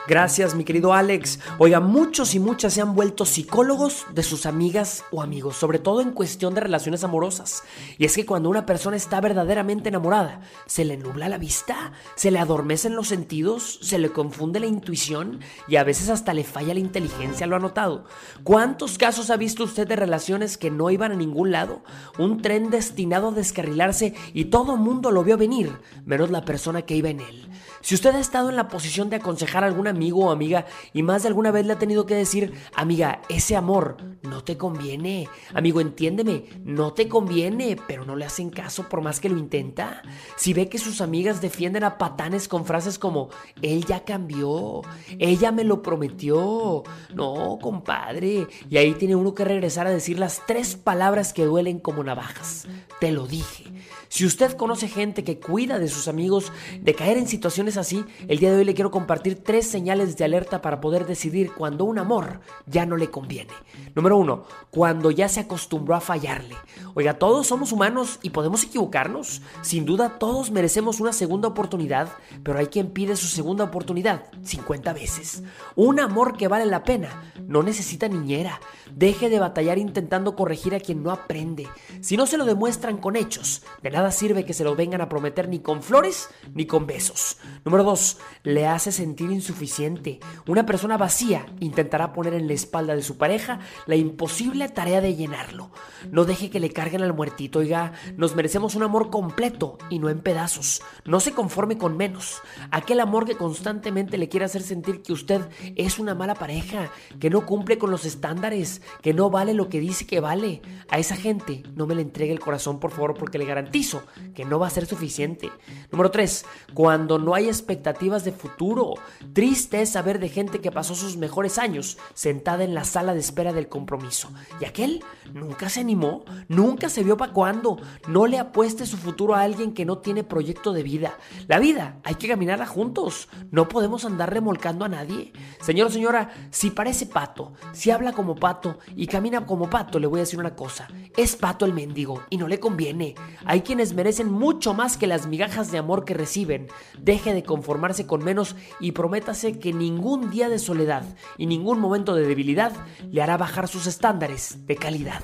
Gracias, mi querido Alex. Oiga, muchos y muchas se han vuelto psicólogos de sus amigas o amigos, sobre todo en cuestión de relaciones amorosas. Y es que cuando una persona está verdaderamente enamorada, se le nubla la vista, se le adormecen los sentidos, se le confunde la intuición y a veces hasta le falla la inteligencia, lo ha notado. ¿Cuántos casos ha visto usted de relaciones que no iban a ningún lado? Un tren destinado a descarrilarse y todo mundo lo vio venir, menos la persona que iba en él. Si usted ha estado en la posición de aconsejar a algún amigo o amiga y más de alguna vez le ha tenido que decir, amiga, ese amor no te conviene. Amigo, entiéndeme, no te conviene, pero no le hacen caso por más que lo intenta. Si ve que sus amigas defienden a patanes con frases como, él ya cambió, ella me lo prometió. No, compadre. Y ahí tiene uno que regresar a decir las tres palabras que duelen como navajas. Te lo dije. Si usted conoce gente que cuida de sus amigos de caer en situaciones así, el día de hoy le quiero compartir tres señales de alerta para poder decidir cuando un amor ya no le conviene. Número uno, cuando ya se acostumbró a fallarle. Oiga, todos somos humanos y podemos equivocarnos. Sin duda, todos merecemos una segunda oportunidad, pero hay quien pide su segunda oportunidad 50 veces. Un amor que vale la pena no necesita niñera. Deje de batallar intentando corregir a quien no aprende. Si no se lo demuestran con hechos, de nada sirve que se lo vengan a prometer ni con flores ni con besos. Número 2. Le hace sentir insuficiente. Una persona vacía intentará poner en la espalda de su pareja la imposible tarea de llenarlo. No deje que le carguen al muertito, oiga, nos merecemos un amor completo y no en pedazos. No se conforme con menos. Aquel amor que constantemente le quiere hacer sentir que usted es una mala pareja, que no cumple con los estándares, que no vale lo que dice que vale. A esa gente no me le entregue el corazón, por favor, porque le garantizo que no va a ser suficiente. Número 3. Cuando no hay expectativas de futuro. Triste es saber de gente que pasó sus mejores años sentada en la sala de espera del compromiso. Y aquel nunca se animó, nunca se vio para cuándo. No le apueste su futuro a alguien que no tiene proyecto de vida. La vida hay que caminarla juntos. No podemos andar remolcando a nadie. Señor o señora, si parece pato, si habla como pato y camina como pato, le voy a decir una cosa. Es pato el mendigo y no le conviene. Hay quienes merecen mucho más que las migajas de amor que reciben. Deje de conformarse con menos y prométase que ningún día de soledad y ningún momento de debilidad le hará bajar sus estándares de calidad.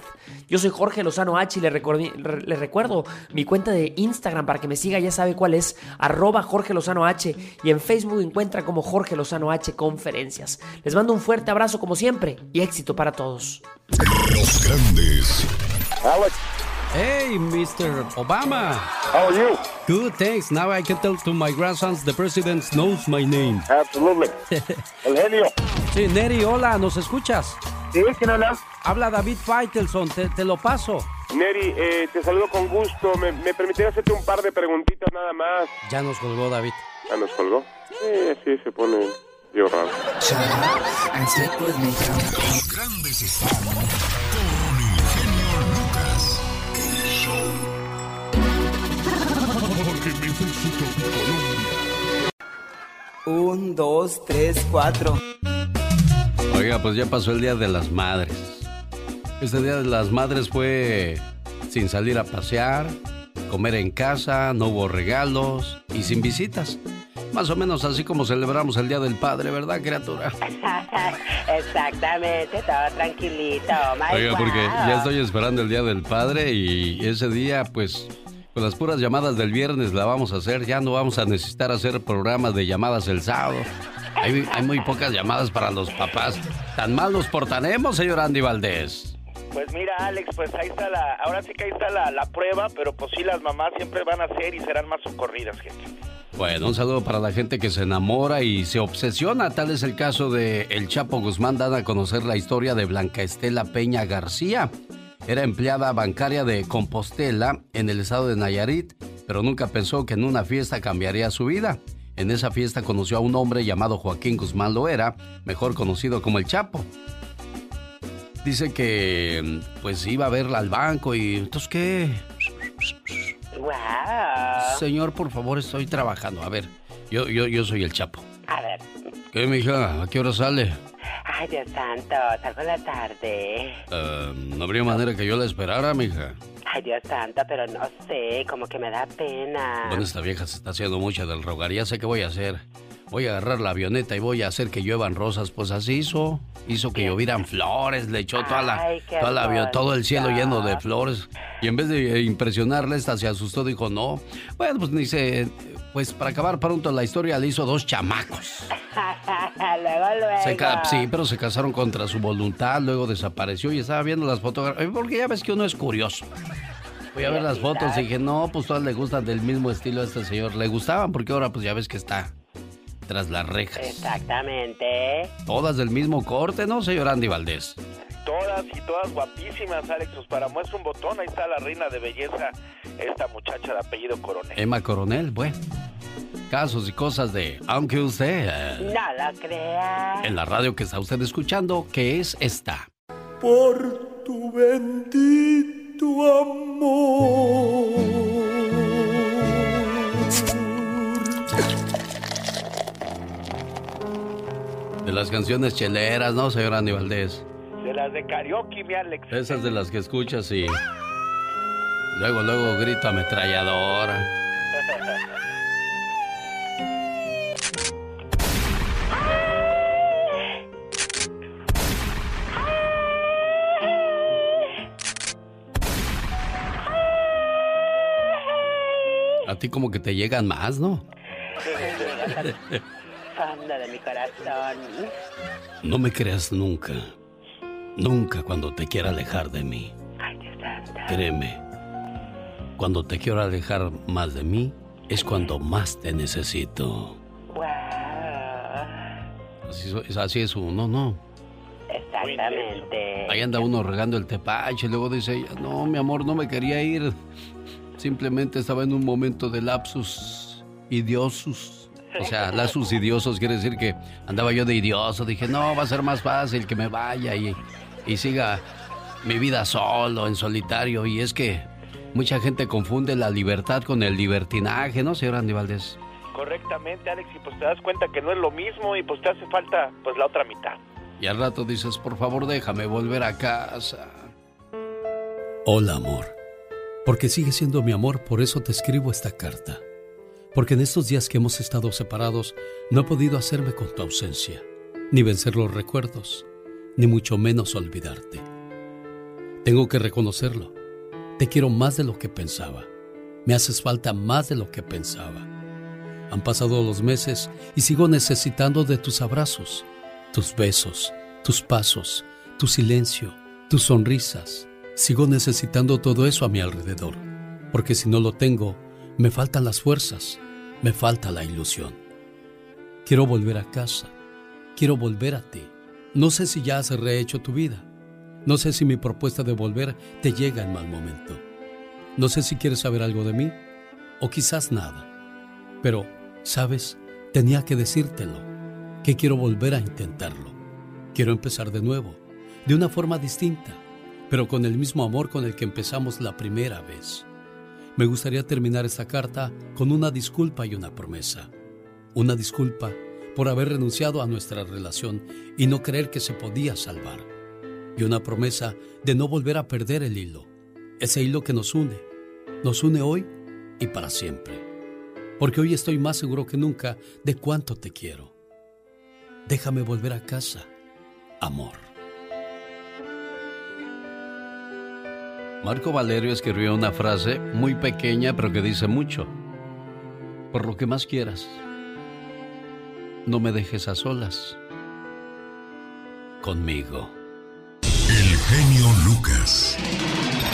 Yo soy Jorge Lozano H y le, le recuerdo mi cuenta de Instagram para que me siga, ya sabe cuál es, arroba Jorge Lozano H y en Facebook encuentra como Jorge Lozano H Conferencias. Les mando un fuerte abrazo como siempre y éxito para todos.
Los grandes.
Alex. Hey, Mr. Obama.
How are you?
Good, thanks. Now I can tell to my grandsons the president knows my name.
Absolutely. (laughs) El genio.
Sí, Neri, hola, ¿nos escuchas?
Sí, ¿quién habla?
Habla David Faitelson, te, te lo paso.
Neri, eh, te saludo con gusto. ¿Me, ¿Me permitiría hacerte un par de preguntitas nada más?
Ya nos colgó David.
¿Ya nos colgó? Sí, sí, se pone yo raro.
Los grandes están Jorge Mesa y su Colombia.
Un, dos, tres, cuatro.
Oiga, pues ya pasó el Día de las Madres. Este Día de las Madres fue sin salir a pasear, comer en casa, no hubo regalos y sin visitas. Más o menos así como celebramos el Día del Padre, ¿verdad, criatura? (laughs)
Exactamente, todo tranquilito.
Oiga, porque ya estoy esperando el Día del Padre y ese día, pues, con las puras llamadas del viernes la vamos a hacer. Ya no vamos a necesitar hacer programas de llamadas el sábado. Hay, hay muy pocas llamadas para los papás. ¿Tan mal los portaremos, señor Andy Valdés?
Pues mira, Alex, pues ahí está la, ahora sí que ahí está la, la prueba, pero pues sí, las mamás siempre van a ser y serán más socorridas, gente.
Bueno, un saludo para la gente que se enamora y se obsesiona. Tal es el caso de El Chapo Guzmán, dada a conocer la historia de Blanca Estela Peña García. Era empleada bancaria de Compostela en el estado de Nayarit, pero nunca pensó que en una fiesta cambiaría su vida. En esa fiesta conoció a un hombre llamado Joaquín Guzmán Loera, mejor conocido como El Chapo. Dice que pues iba a verla al banco y entonces qué Señor, por favor, estoy trabajando. A ver, yo, yo, yo soy el Chapo.
A ver.
¿Qué, mija? ¿A qué hora sale?
Ay, Dios santo, salgo en la tarde.
Uh, no habría manera que yo la esperara, mija.
Ay, Dios santo, pero no sé, como que me da pena.
Bueno, esta vieja se está haciendo mucha del rogar. Ya sé qué voy a hacer voy a agarrar la avioneta y voy a hacer que lluevan rosas. Pues así hizo. Hizo que llovieran flores, le echó toda la, toda la, todo el cielo lleno de flores. Y en vez de impresionarle, esta se asustó, dijo, no. Bueno, pues dice, pues para acabar pronto la historia le hizo dos chamacos. (laughs)
luego, luego.
sí, pero se casaron contra su voluntad, luego desapareció y estaba viendo las fotografías. Porque ya ves que uno es curioso. Voy a ver las fotos y dije, no, pues todas le gustan del mismo estilo a este señor. Le gustaban porque ahora pues ya ves que está tras las rejas.
Exactamente.
Todas del mismo corte, ¿no, señor Andy Valdés?
Todas y todas guapísimas, Alex. Pues para muestra un botón, ahí está la reina de belleza, esta muchacha de apellido Coronel.
Emma Coronel, bueno. Casos y cosas de, aunque usted...
Eh, no lo crea.
En la radio que está usted escuchando, ¿qué es esta?
Por tu bendito amor
De las canciones cheleras, ¿no, señor Andy Valdés?
De las de karaoke, mi Alex.
Esas de las que escuchas y... Luego, luego grito ametralladora. A ti como que te llegan más, ¿no? (laughs)
de mi corazón.
No me creas nunca. Nunca cuando te quiera alejar de mí.
Ay, Dios
Créeme. Cuando te quiero alejar más de mí, es cuando más te necesito.
Wow.
Así, es uno, ¿no?
Exactamente.
Ahí anda uno regando el tepache, luego dice ella, no, mi amor, no me quería ir. Simplemente estaba en un momento de lapsus idiosus. O sea, lazos idiosos quiere decir que andaba yo de idioso. Dije, no, va a ser más fácil que me vaya y, y siga mi vida solo, en solitario. Y es que mucha gente confunde la libertad con el libertinaje, ¿no, señor Andy Valdés?
Correctamente, Alex, y pues te das cuenta que no es lo mismo y pues te hace falta pues la otra mitad.
Y al rato dices, por favor, déjame volver a casa. Hola, amor. Porque sigue siendo mi amor, por eso te escribo esta carta porque en estos días que hemos estado separados no he podido hacerme con tu ausencia, ni vencer los recuerdos, ni mucho menos olvidarte. Tengo que reconocerlo. Te quiero más de lo que pensaba. Me haces falta más de lo que pensaba. Han pasado los meses y sigo necesitando de tus abrazos, tus besos, tus pasos, tu silencio, tus sonrisas. Sigo necesitando todo eso a mi alrededor, porque si no lo tengo, me faltan las fuerzas, me falta la ilusión. Quiero volver a casa. Quiero volver a ti. No sé si ya has rehecho tu vida. No sé si mi propuesta de volver te llega en mal momento. No sé si quieres saber algo de mí o quizás nada. Pero, ¿sabes? Tenía que decírtelo, que quiero volver a intentarlo. Quiero empezar de nuevo, de una forma distinta, pero con el mismo amor con el que empezamos la primera vez. Me gustaría terminar esta carta con una disculpa y una promesa. Una disculpa por haber renunciado a nuestra relación y no creer que se podía salvar. Y una promesa de no volver a perder el hilo, ese hilo que nos une, nos une hoy y para siempre. Porque hoy estoy más seguro que nunca de cuánto te quiero. Déjame volver a casa, amor. Marco Valerio escribió una frase muy pequeña pero que dice mucho. Por lo que más quieras, no me dejes a solas. Conmigo.
El genio Lucas.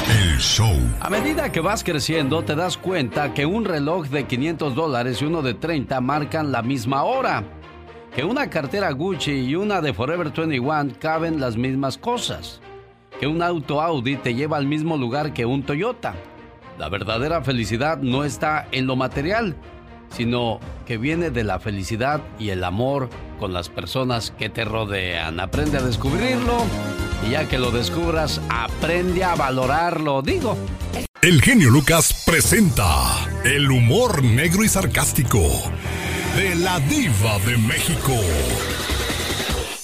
El show.
A medida que vas creciendo, te das cuenta que un reloj de 500 dólares y uno de 30 marcan la misma hora. Que una cartera Gucci y una de Forever 21 caben las mismas cosas. Que un auto Audi te lleva al mismo lugar que un Toyota. La verdadera felicidad no está en lo material, sino que viene de la felicidad y el amor con las personas que te rodean. Aprende a descubrirlo y ya que lo descubras, aprende a valorarlo, digo.
El genio Lucas presenta el humor negro y sarcástico de la diva de México.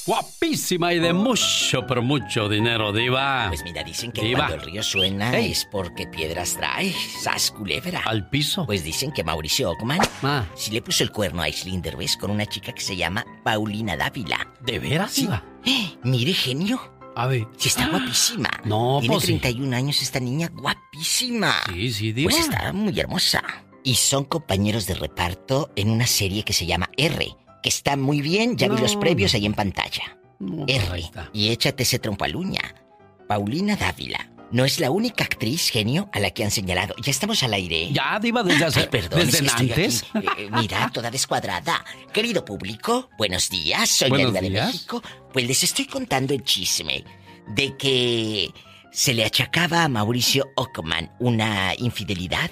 Guapísima y de mucho, pero mucho dinero, diva.
Pues mira, dicen que
Diva.
cuando el río suena
Ey.
es porque piedras trae. Sas culebra.
Al piso.
Pues dicen que Mauricio Ockman
Ah.
sí le puso el cuerno a Aislinn Derbez con una chica que se llama Paulina Dávila.
¿De veras,
Sí.
diva?
Eh, Mire, genio.
A ver.
Sí, está guapísima. (gasps)
No,
Tiene
pues sí.
31 años esta niña, guapísima.
Sí, sí, diva.
Pues está muy hermosa. Y son compañeros de reparto en una serie que se llama R, que está muy bien, ya vi los previos ahí en pantalla.
No,
R. Y échate ese trompo uña. Paulina Dávila. No es la única actriz, genio, a la que han señalado. Ya estamos al aire.
Ya, diva, desde hace-
Ay, perdón, es
desde
estoy
antes.
aquí, eh, mira, toda descuadrada. Querido público, buenos días. Soy
Buenos
la Diva de
días.
México. Pues les estoy contando el chisme de que se le achacaba a Mauricio Ockman una infidelidad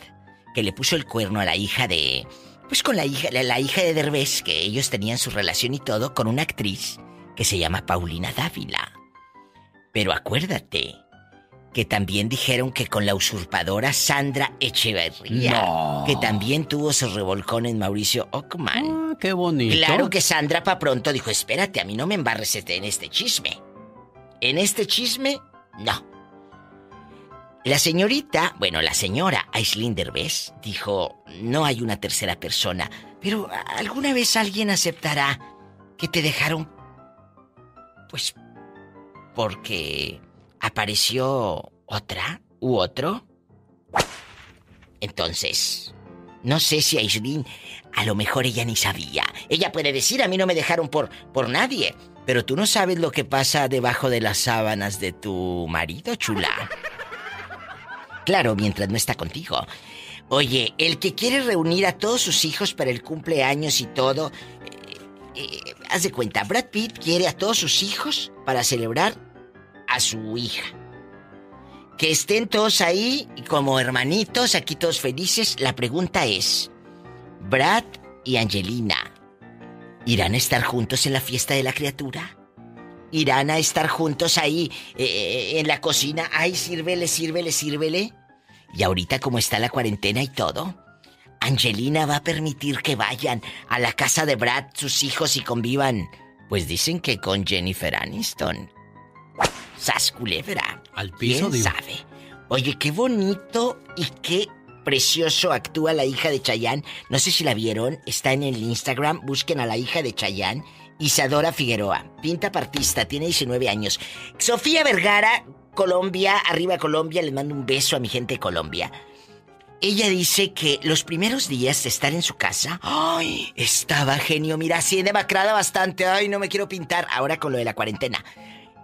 que le puso el cuerno a la hija de. Pues con la hija, la, la hija de Derbez, que ellos tenían su relación y todo, con una actriz que se llama Paulina Dávila. Pero acuérdate que también dijeron que con la usurpadora Sandra Echeverría,
No.
que también tuvo su revolcón en Mauricio Ockman.
Ah, qué bonito.
Claro que Sandra pa' pronto dijo, espérate, a mí no me embarres este- en este chisme. En este chisme, no. La señorita, bueno, la señora Aislinn Derbez dijo, no hay una tercera persona, pero ¿alguna vez alguien aceptará que te dejaron? Pues porque apareció otra u otro. Entonces, no sé si Aislinn, a lo mejor ella ni sabía. Ella puede decir, a mí no me dejaron por, por nadie. Pero tú no sabes lo que pasa debajo de las sábanas de tu marido, chula. Claro, mientras no está contigo. Oye, el que quiere reunir a todos sus hijos para el cumpleaños y todo... eh, eh, haz de cuenta, Brad Pitt quiere a todos sus hijos para celebrar a su hija. Que estén todos ahí como hermanitos, aquí todos felices. La pregunta es, Brad y Angelina, ¿irán a estar juntos en la fiesta de la criatura? ¿Irán a estar juntos ahí eh, en la cocina? Ay, sírvele, sírvele, sírvele. Y ahorita como está la cuarentena y todo, Angelina va a permitir que vayan a la casa de Brad sus hijos y convivan. Pues dicen que con Jennifer Aniston. Sas culebra.
Al piso,
¿Quién
digo.
sabe? Oye, qué bonito y qué precioso actúa la hija de Chayanne. No sé si la vieron, está en el Instagram, busquen a la hija de Chayanne, Isadora Figueroa, pinta partista, tiene 19 años. Sofía Vergara, Colombia, arriba Colombia, les mando un beso a mi gente de Colombia. Ella dice que los primeros días de estar en su casa, ¡ay! Estaba genio, mira, así demacrada bastante, ¡ay! No me quiero pintar ahora con lo de la cuarentena.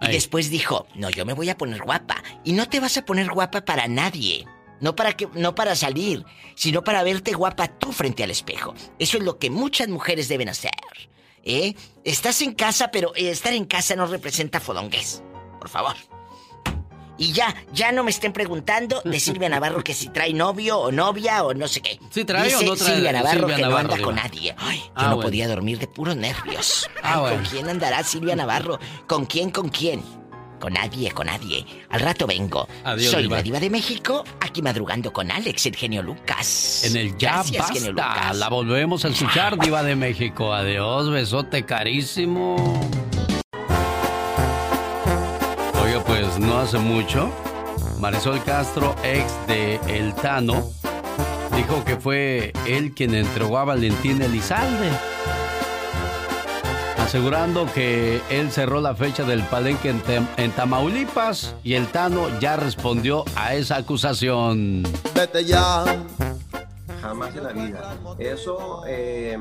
Y
Ay.
después dijo, no, yo me voy a poner guapa. Y no te vas a poner guapa para nadie. No para, que, no para salir, sino para verte guapa tú frente al espejo. Eso es lo que muchas mujeres deben hacer. ¿Eh? Estás en casa, pero estar en casa no representa fodongués. Por favor. Y ya, ya no me estén preguntando de (laughs) Silvia Navarro que si trae novio o novia o no sé qué.
¿Sí trae o
Dice
no trae
Silvia Navarro
Silvia
que
Navarro,
no anda con nadie. Ay, yo
Ah,
no
bueno.
podía dormir de puros nervios.
Ah, bueno.
¿Con quién andará Silvia Navarro? ¿Con quién, con quién? Con nadie, con nadie. Al rato vengo.
Adiós,
Soy
diva.
la diva de México, aquí madrugando con Alex, el genio Lucas.
En el ya
Gracias, genio
basta.
Lucas.
La volvemos a escuchar, (laughs) Diva de México. Adiós, besote carísimo. Oiga, pues no hace mucho, Marisol Castro, ex de El Tano, dijo que fue él quien entregó a Valentín Elizalde. Asegurando que él cerró la fecha del palenque en, Tem- en Tamaulipas y el Tano ya respondió a esa acusación.
Vete ya.
Jamás en la vida. Eso, eh,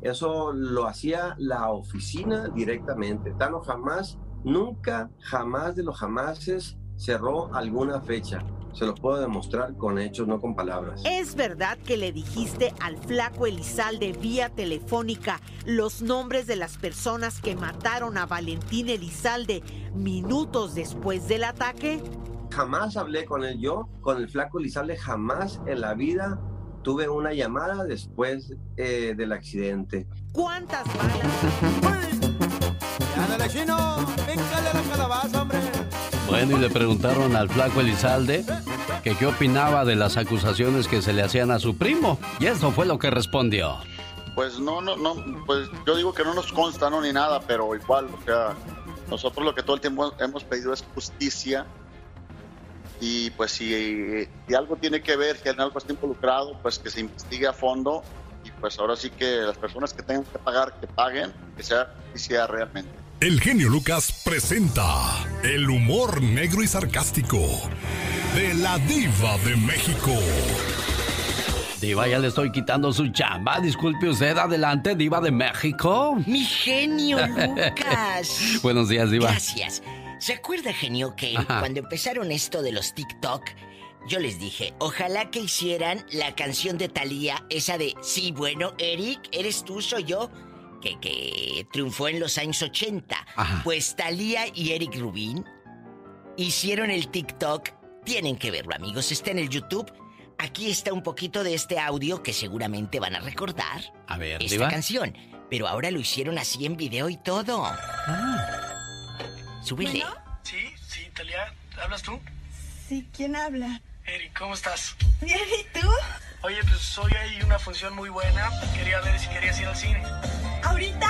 eso lo hacía la oficina directamente. Tano jamás, nunca, jamás de los jamases cerró alguna fecha. Se los puedo demostrar con hechos, no con palabras.
¿Es verdad que le dijiste al flaco Elizalde vía telefónica los nombres de las personas que mataron a Valentín Elizalde minutos después del ataque?
Jamás hablé con él yo, con el flaco Elizalde, jamás en la vida tuve una llamada después eh, del accidente.
¿Cuántas balas? (laughs)
¡Ándale, chino! la calabaza, hombre!
Bueno, y le preguntaron al flaco Elizalde que qué opinaba de las acusaciones que se le hacían a su primo. Y eso fue lo que respondió.
Pues no, no, no, pues yo digo que no nos consta, no, ni nada, pero igual, o sea, nosotros lo que todo el tiempo hemos pedido es justicia. Y pues si, si algo tiene que ver, si algo está involucrado, pues que se investigue a fondo. Y pues ahora sí que las personas que tengan que pagar, que paguen, que sea justicia realmente.
El genio Lucas presenta el humor negro y sarcástico de la diva de México.
Diva, ya le estoy quitando su chamba. Disculpe usted, adelante, diva de México.
Mi genio Lucas. (laughs)
Buenos días, diva.
Gracias. ¿Se acuerda, genio, que cuando empezaron esto de los TikTok, yo les dije, ojalá que hicieran la canción de Thalía, esa de, sí, bueno, Eric, eres tú, soy yo que, triunfó en los años 80. Pues Talía y Eric Rubin hicieron el TikTok. Tienen que verlo, amigos. Está en el YouTube. Aquí está un poquito de este audio que seguramente van a recordar.
A ver,
esta canción. Pero ahora lo hicieron así en video y todo. Ah. Súbele.
Sí, sí, Talía, ¿hablas tú?
Sí, ¿quién habla?
Eric, ¿cómo estás?
Bien, ¿y tú?
Oye, pues hoy hay una función muy buena. Quería ver si querías ir al cine.
¿Ahorita?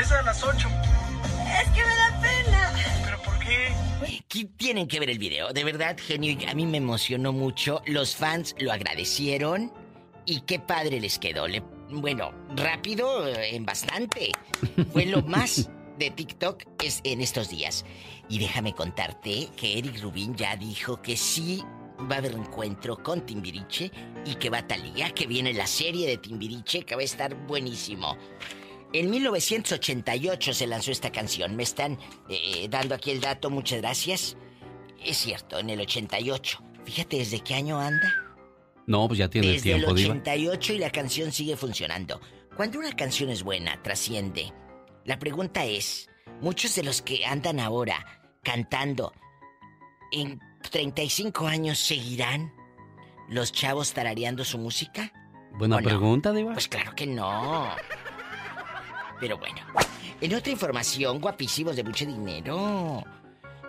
Es a las 8.
Es que me da pena.
¿Pero por qué?
Tienen que ver el video. De verdad, genio, a mí me emocionó mucho. Los fans lo agradecieron. Y qué padre les quedó. bueno, rápido en bastante. Fue lo más de TikTok es en estos días. Y déjame contarte que Eric Rubin ya dijo que sí va a haber encuentro con Timbiriche y que va Talía, que viene la serie de Timbiriche que va a estar buenísimo. En 1988 se lanzó esta canción. Me están eh, dando aquí el dato, muchas gracias. Es cierto, en el 88. Fíjate, ¿desde qué año anda?
No, pues ya tiene
Desde
tiempo,
el 88 y la canción sigue funcionando. Cuando una canción es buena, trasciende. La pregunta es, muchos de los que andan ahora cantando en 35 años seguirán los chavos tarareando su música?
Buena pregunta, Diva.
Pues claro que no. Pero bueno, en otra información, guapísimos de mucho dinero.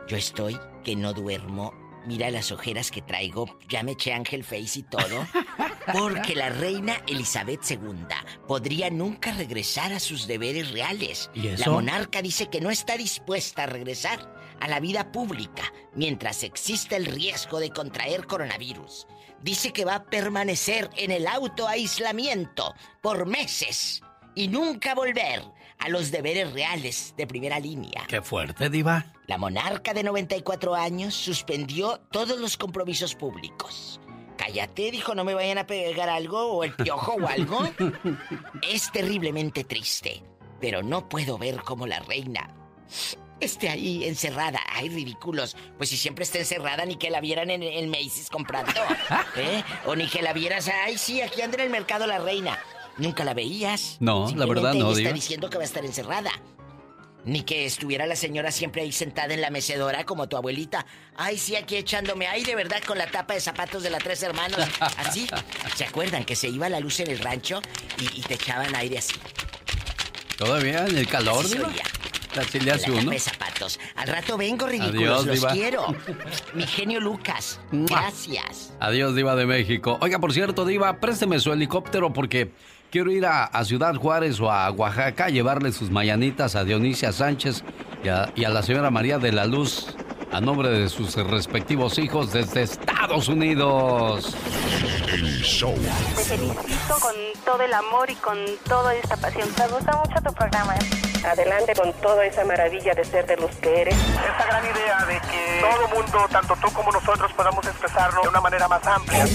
Yo estoy que no duermo. Mira las ojeras que traigo. Ya me eché Ángel Face y todo. (laughs) Porque la reina Elizabeth II podría nunca regresar a sus deberes reales.
¿Y eso?
La monarca dice que no está dispuesta a regresar a la vida pública mientras exista el riesgo de contraer coronavirus. Dice que va a permanecer en el autoaislamiento por meses y nunca volver a los deberes reales de primera línea.
Qué fuerte, diva.
La monarca de 94 años suspendió todos los compromisos públicos. Cállate, dijo, no me vayan a pegar algo o el piojo o algo. (laughs) es terriblemente triste, pero no puedo ver cómo la reina esté ahí encerrada. Ay, ridículos. Pues si siempre está encerrada, ni que la vieran en el Macy's comprando. (laughs) ¿Eh? O ni que la vieras, ay, sí, aquí anda en el mercado la reina. Nunca la veías.
No, la verdad no,
está diciendo que va a estar encerrada. Ni que estuviera la señora siempre ahí sentada en la mecedora como tu abuelita. Ay, sí, aquí echándome. Ay, de verdad, con la tapa de zapatos de las tres hermanos. Así. ¿Se acuerdan que se iba la luz en el rancho y, te echaban aire así?
¿Todavía en el calor,
sí,
Así le hace uno.
de zapatos. Al rato vengo, ridículos. los quiero. (laughs) Mi genio Lucas. Gracias.
Adiós, Diva de México. Oiga, por cierto, Diva, présteme su helicóptero porque quiero ir a, Ciudad Juárez o a Oaxaca a llevarle sus mañanitas a Dionisia Sánchez y a, y a la señora María de la Luz a nombre de sus respectivos hijos desde Estados Unidos.
El show. Te felicito con todo el amor y con toda esta pasión. Me gusta mucho tu programa. ¿eh?
Adelante con toda esa maravilla de ser de los que eres.
Esta gran idea de que todo mundo, tanto tú como nosotros, podamos expresarlo de una manera más amplia.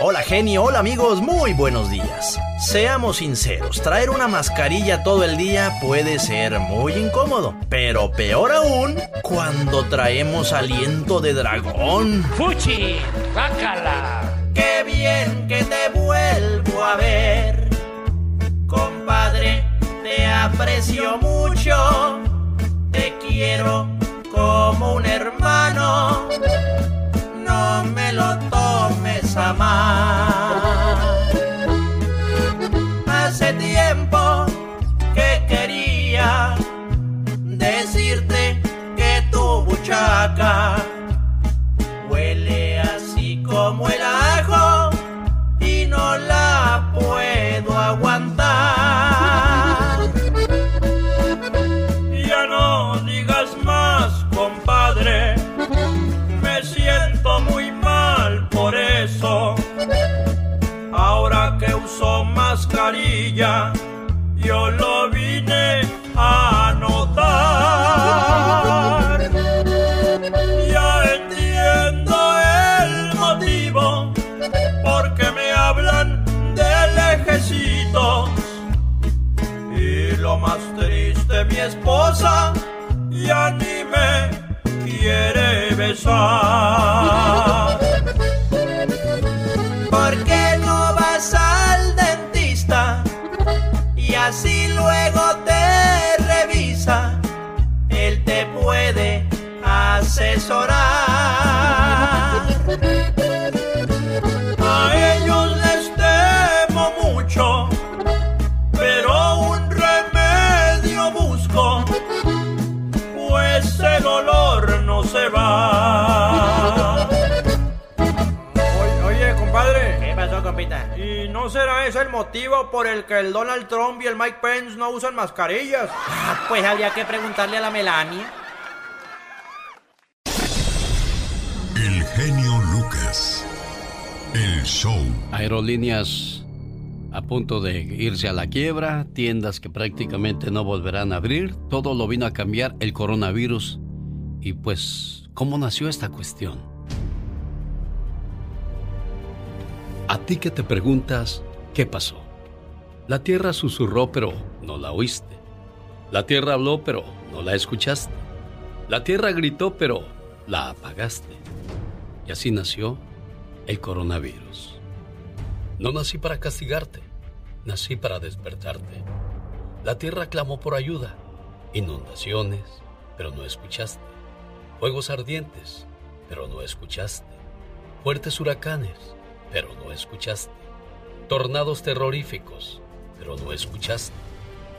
Hola genio, hola amigos, muy buenos días. Seamos sinceros, traer una mascarilla todo el día puede ser muy incómodo, pero peor aún cuando traemos aliento de dragón.
¡Fuchi! ¡Bácala!
¡Qué bien que te vuelvo a ver! Compadre, te aprecio mucho, te quiero como un hermano no me lo tomes a mal. Hace tiempo que quería decirte que tu buchaca yo lo vine a notar. Ya entiendo el motivo porque me hablan de lejecitos. Y lo más triste, mi esposa ya ni me quiere besar. Asesorar. A ellos les temo mucho, pero un remedio busco, pues el olor no se va.
Oye, compadre.
¿Qué pasó, compita?
¿Y no será ese el motivo por el que el Donald Trump y el Mike Pence no usan mascarillas?
Ah, pues habría que preguntarle a la Melania.
Genio Lucas. El show.
Aerolíneas a punto de irse a la quiebra, tiendas que prácticamente no volverán a abrir, todo lo vino a cambiar el coronavirus. Y pues, ¿cómo nació esta cuestión? A ti que te preguntas, ¿qué pasó? La tierra susurró, pero no la oíste. La tierra habló, pero no la escuchaste. La tierra gritó, pero la apagaste. Y así nació el coronavirus. No nací para castigarte, nací para despertarte. La tierra clamó por ayuda, inundaciones, pero no escuchaste. Fuegos ardientes, pero no escuchaste. Fuertes huracanes, pero no escuchaste. Tornados terroríficos, pero no escuchaste.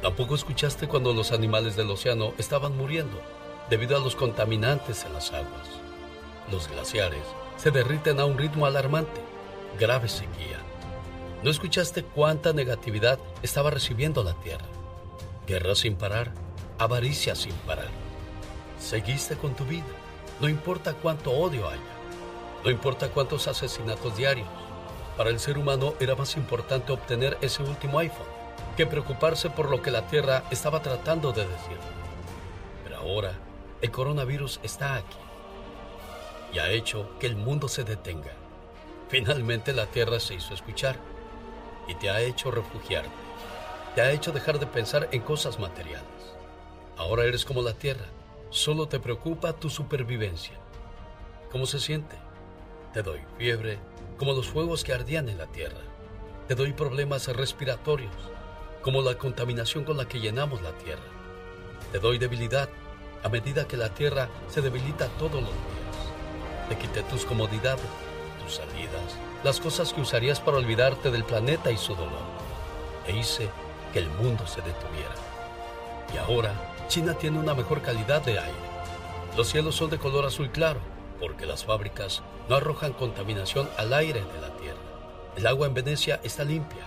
Tampoco escuchaste cuando los animales del océano estaban muriendo debido a los contaminantes en las aguas. Los glaciares se derriten a un ritmo alarmante, grave sequía. No escuchaste cuánta negatividad estaba recibiendo la Tierra. Guerra sin parar, avaricia sin parar. Seguiste con tu vida, no importa cuánto odio haya, no importa cuántos asesinatos diarios. Para el ser humano era más importante obtener ese último iPhone que preocuparse por lo que la Tierra estaba tratando de decir. Pero ahora el coronavirus está aquí y ha hecho que el mundo se detenga. Finalmente la Tierra se hizo escuchar y te ha hecho refugiarte. Te ha hecho dejar de pensar en cosas materiales. Ahora eres como la Tierra, solo te preocupa tu supervivencia. ¿Cómo se siente? Te doy fiebre, como los fuegos que ardían en la Tierra. Te doy problemas respiratorios, como la contaminación con la que llenamos la Tierra. Te doy debilidad a medida que la Tierra se debilita todos los días. Te quité tus comodidades, tus salidas, las cosas que usarías para olvidarte del planeta y su dolor. E hice que el mundo se detuviera. Y ahora China tiene una mejor calidad de aire. Los cielos son de color azul claro, porque las fábricas no arrojan contaminación al aire de la tierra. El agua en Venecia está limpia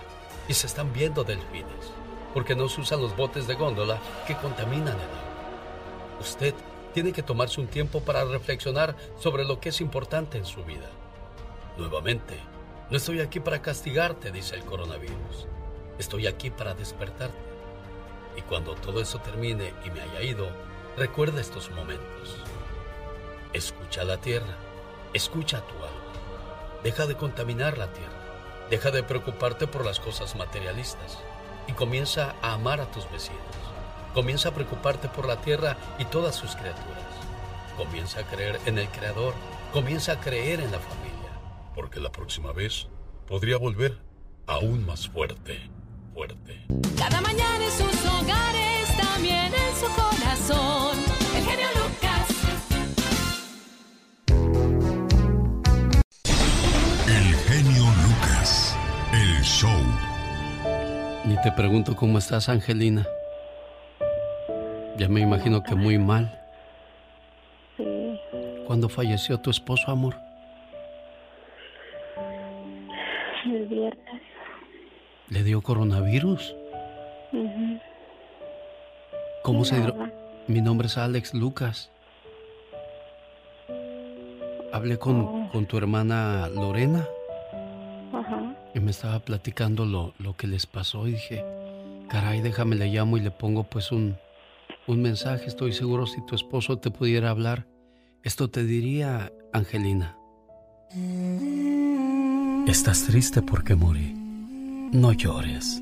y se están viendo delfines, porque no se usan los botes de góndola que contaminan el agua. Usted tiene que tomarse un tiempo para reflexionar sobre lo que es importante en su vida. Nuevamente, no estoy aquí para castigarte, dice el coronavirus. Estoy aquí para despertarte. Y cuando todo eso termine y me haya ido, recuerda estos momentos. Escucha la tierra, escucha tu alma. Deja de contaminar la tierra. Deja de preocuparte por las cosas materialistas y comienza a amar a tus vecinos. Comienza a preocuparte por la tierra y todas sus criaturas. Comienza a creer en el Creador. Comienza a creer en la familia.
Porque la próxima vez podría volver aún más fuerte, fuerte.
Cada mañana en sus hogares, también en su corazón. El genio Lucas.
El genio Lucas. El show.
Ni te pregunto cómo estás, Angelina. Ya me imagino que muy mal.
Sí.
¿Cuándo falleció tu esposo, amor?
El viernes.
¿Le dio coronavirus?
Ujú.
¿Cómo se dio? Mi nombre es Alex Lucas. Hablé con, con tu hermana Lorena
Ajá.
y me estaba platicando lo, lo que les pasó y dije, caray, déjame le llamo y le pongo pues un, un mensaje. Estoy seguro si tu esposo te pudiera hablar, esto te diría, Angelina. Estás triste porque morí. No llores.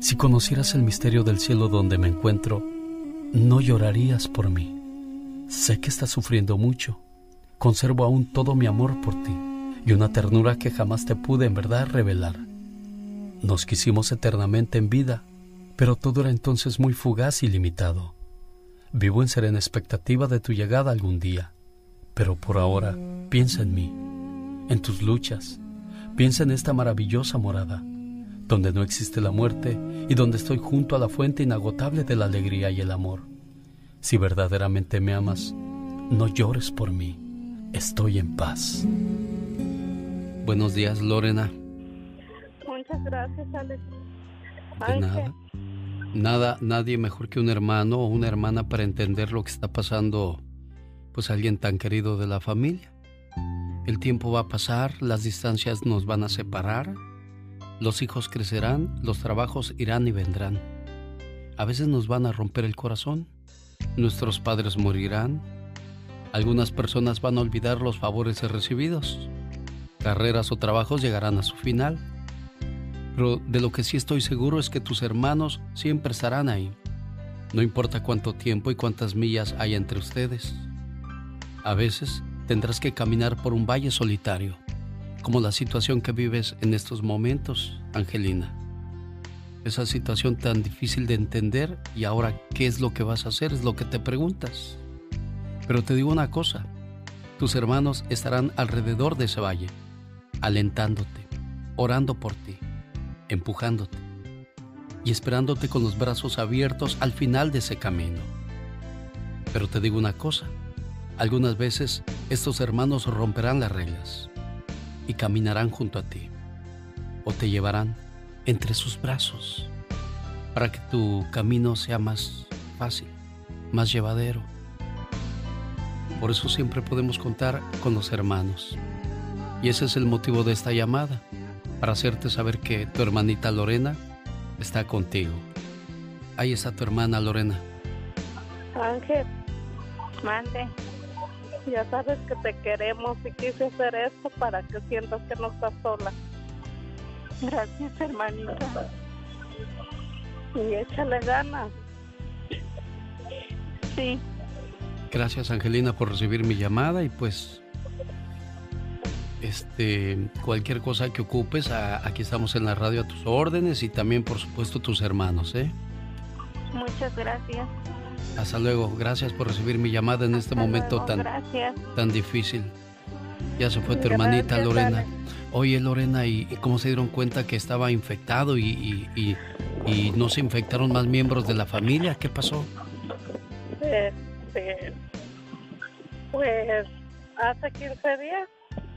Si conocieras el misterio del cielo donde me encuentro, no llorarías por mí. Sé que estás sufriendo mucho. Conservo aún todo mi amor por ti y una ternura que jamás te pude en verdad revelar. Nos quisimos eternamente en vida, pero todo era entonces muy fugaz y limitado. Vivo en serena expectativa de tu llegada algún día, pero por ahora piensa en mí, en tus luchas, piensa en esta maravillosa morada, donde no existe la muerte y donde estoy junto a la fuente inagotable de la alegría y el amor. Si verdaderamente me amas, no llores por mí, estoy en paz. Buenos días, Lorena.
Muchas gracias, Alex.
De nada. Nada, nadie mejor que un hermano o una hermana para entender lo que está pasando, pues alguien tan querido de la familia. El tiempo va a pasar, las distancias nos van a separar, los hijos crecerán, los trabajos irán y vendrán. A veces nos van a romper el corazón, nuestros padres morirán, algunas personas van a olvidar los favores recibidos, carreras o trabajos llegarán a su final. Pero de lo que sí estoy seguro es que tus hermanos siempre estarán ahí. No importa cuánto tiempo y cuántas millas hay entre ustedes. A veces tendrás que caminar por un valle solitario, como la situación que vives en estos momentos, Angelina. Esa situación tan difícil de entender y ahora qué es lo que vas a hacer es lo que te preguntas. Pero te digo una cosa, tus hermanos estarán alrededor de ese valle, alentándote, orando por ti empujándote y esperándote con los brazos abiertos al final de ese camino. Pero te digo una cosa, algunas veces estos hermanos romperán las reglas y caminarán junto a ti o te llevarán entre sus brazos para que tu camino sea más fácil, más llevadero. Por eso siempre podemos contar con los hermanos. Y ese es el motivo de esta llamada para hacerte saber que tu hermanita Lorena está contigo. Ahí está tu hermana Lorena.
Ángel, mande. Ya sabes que te queremos y quise hacer esto para que sientas que no estás sola. Gracias, hermanita. Y échale ganas. Sí.
Gracias Angelina por recibir mi llamada y pues este cualquier cosa que ocupes, a- aquí estamos en la radio a tus órdenes y también por supuesto tus hermanos, ¿eh?
Muchas gracias.
Hasta luego, gracias por recibir mi llamada en este momento
luego,
tan
Gracias.
tan difícil. Ya se fue tu
Gracias,
hermanita Lorena. Oye Lorena, ¿y, y cómo se dieron cuenta que estaba infectado y, y- y- y no se infectaron más miembros de la familia? ¿Qué pasó?
Este, pues hace 15 días,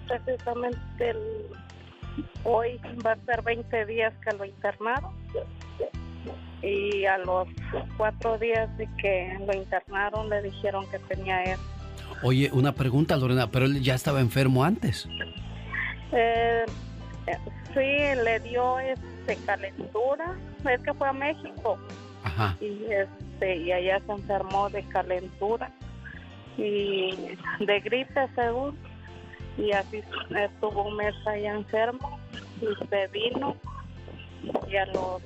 precisamente el- hoy va a ser 20 días que lo internaron. Y a los cuatro días de que lo internaron le dijeron que tenía él.
Oye, una pregunta Lorena, pero él ya estaba enfermo antes.
Eh, eh, sí, le dio este calentura. Es que fue a México
Ajá.
y este y allá se enfermó de calentura y de gripe según y así estuvo un mes allá enfermo y se vino y a los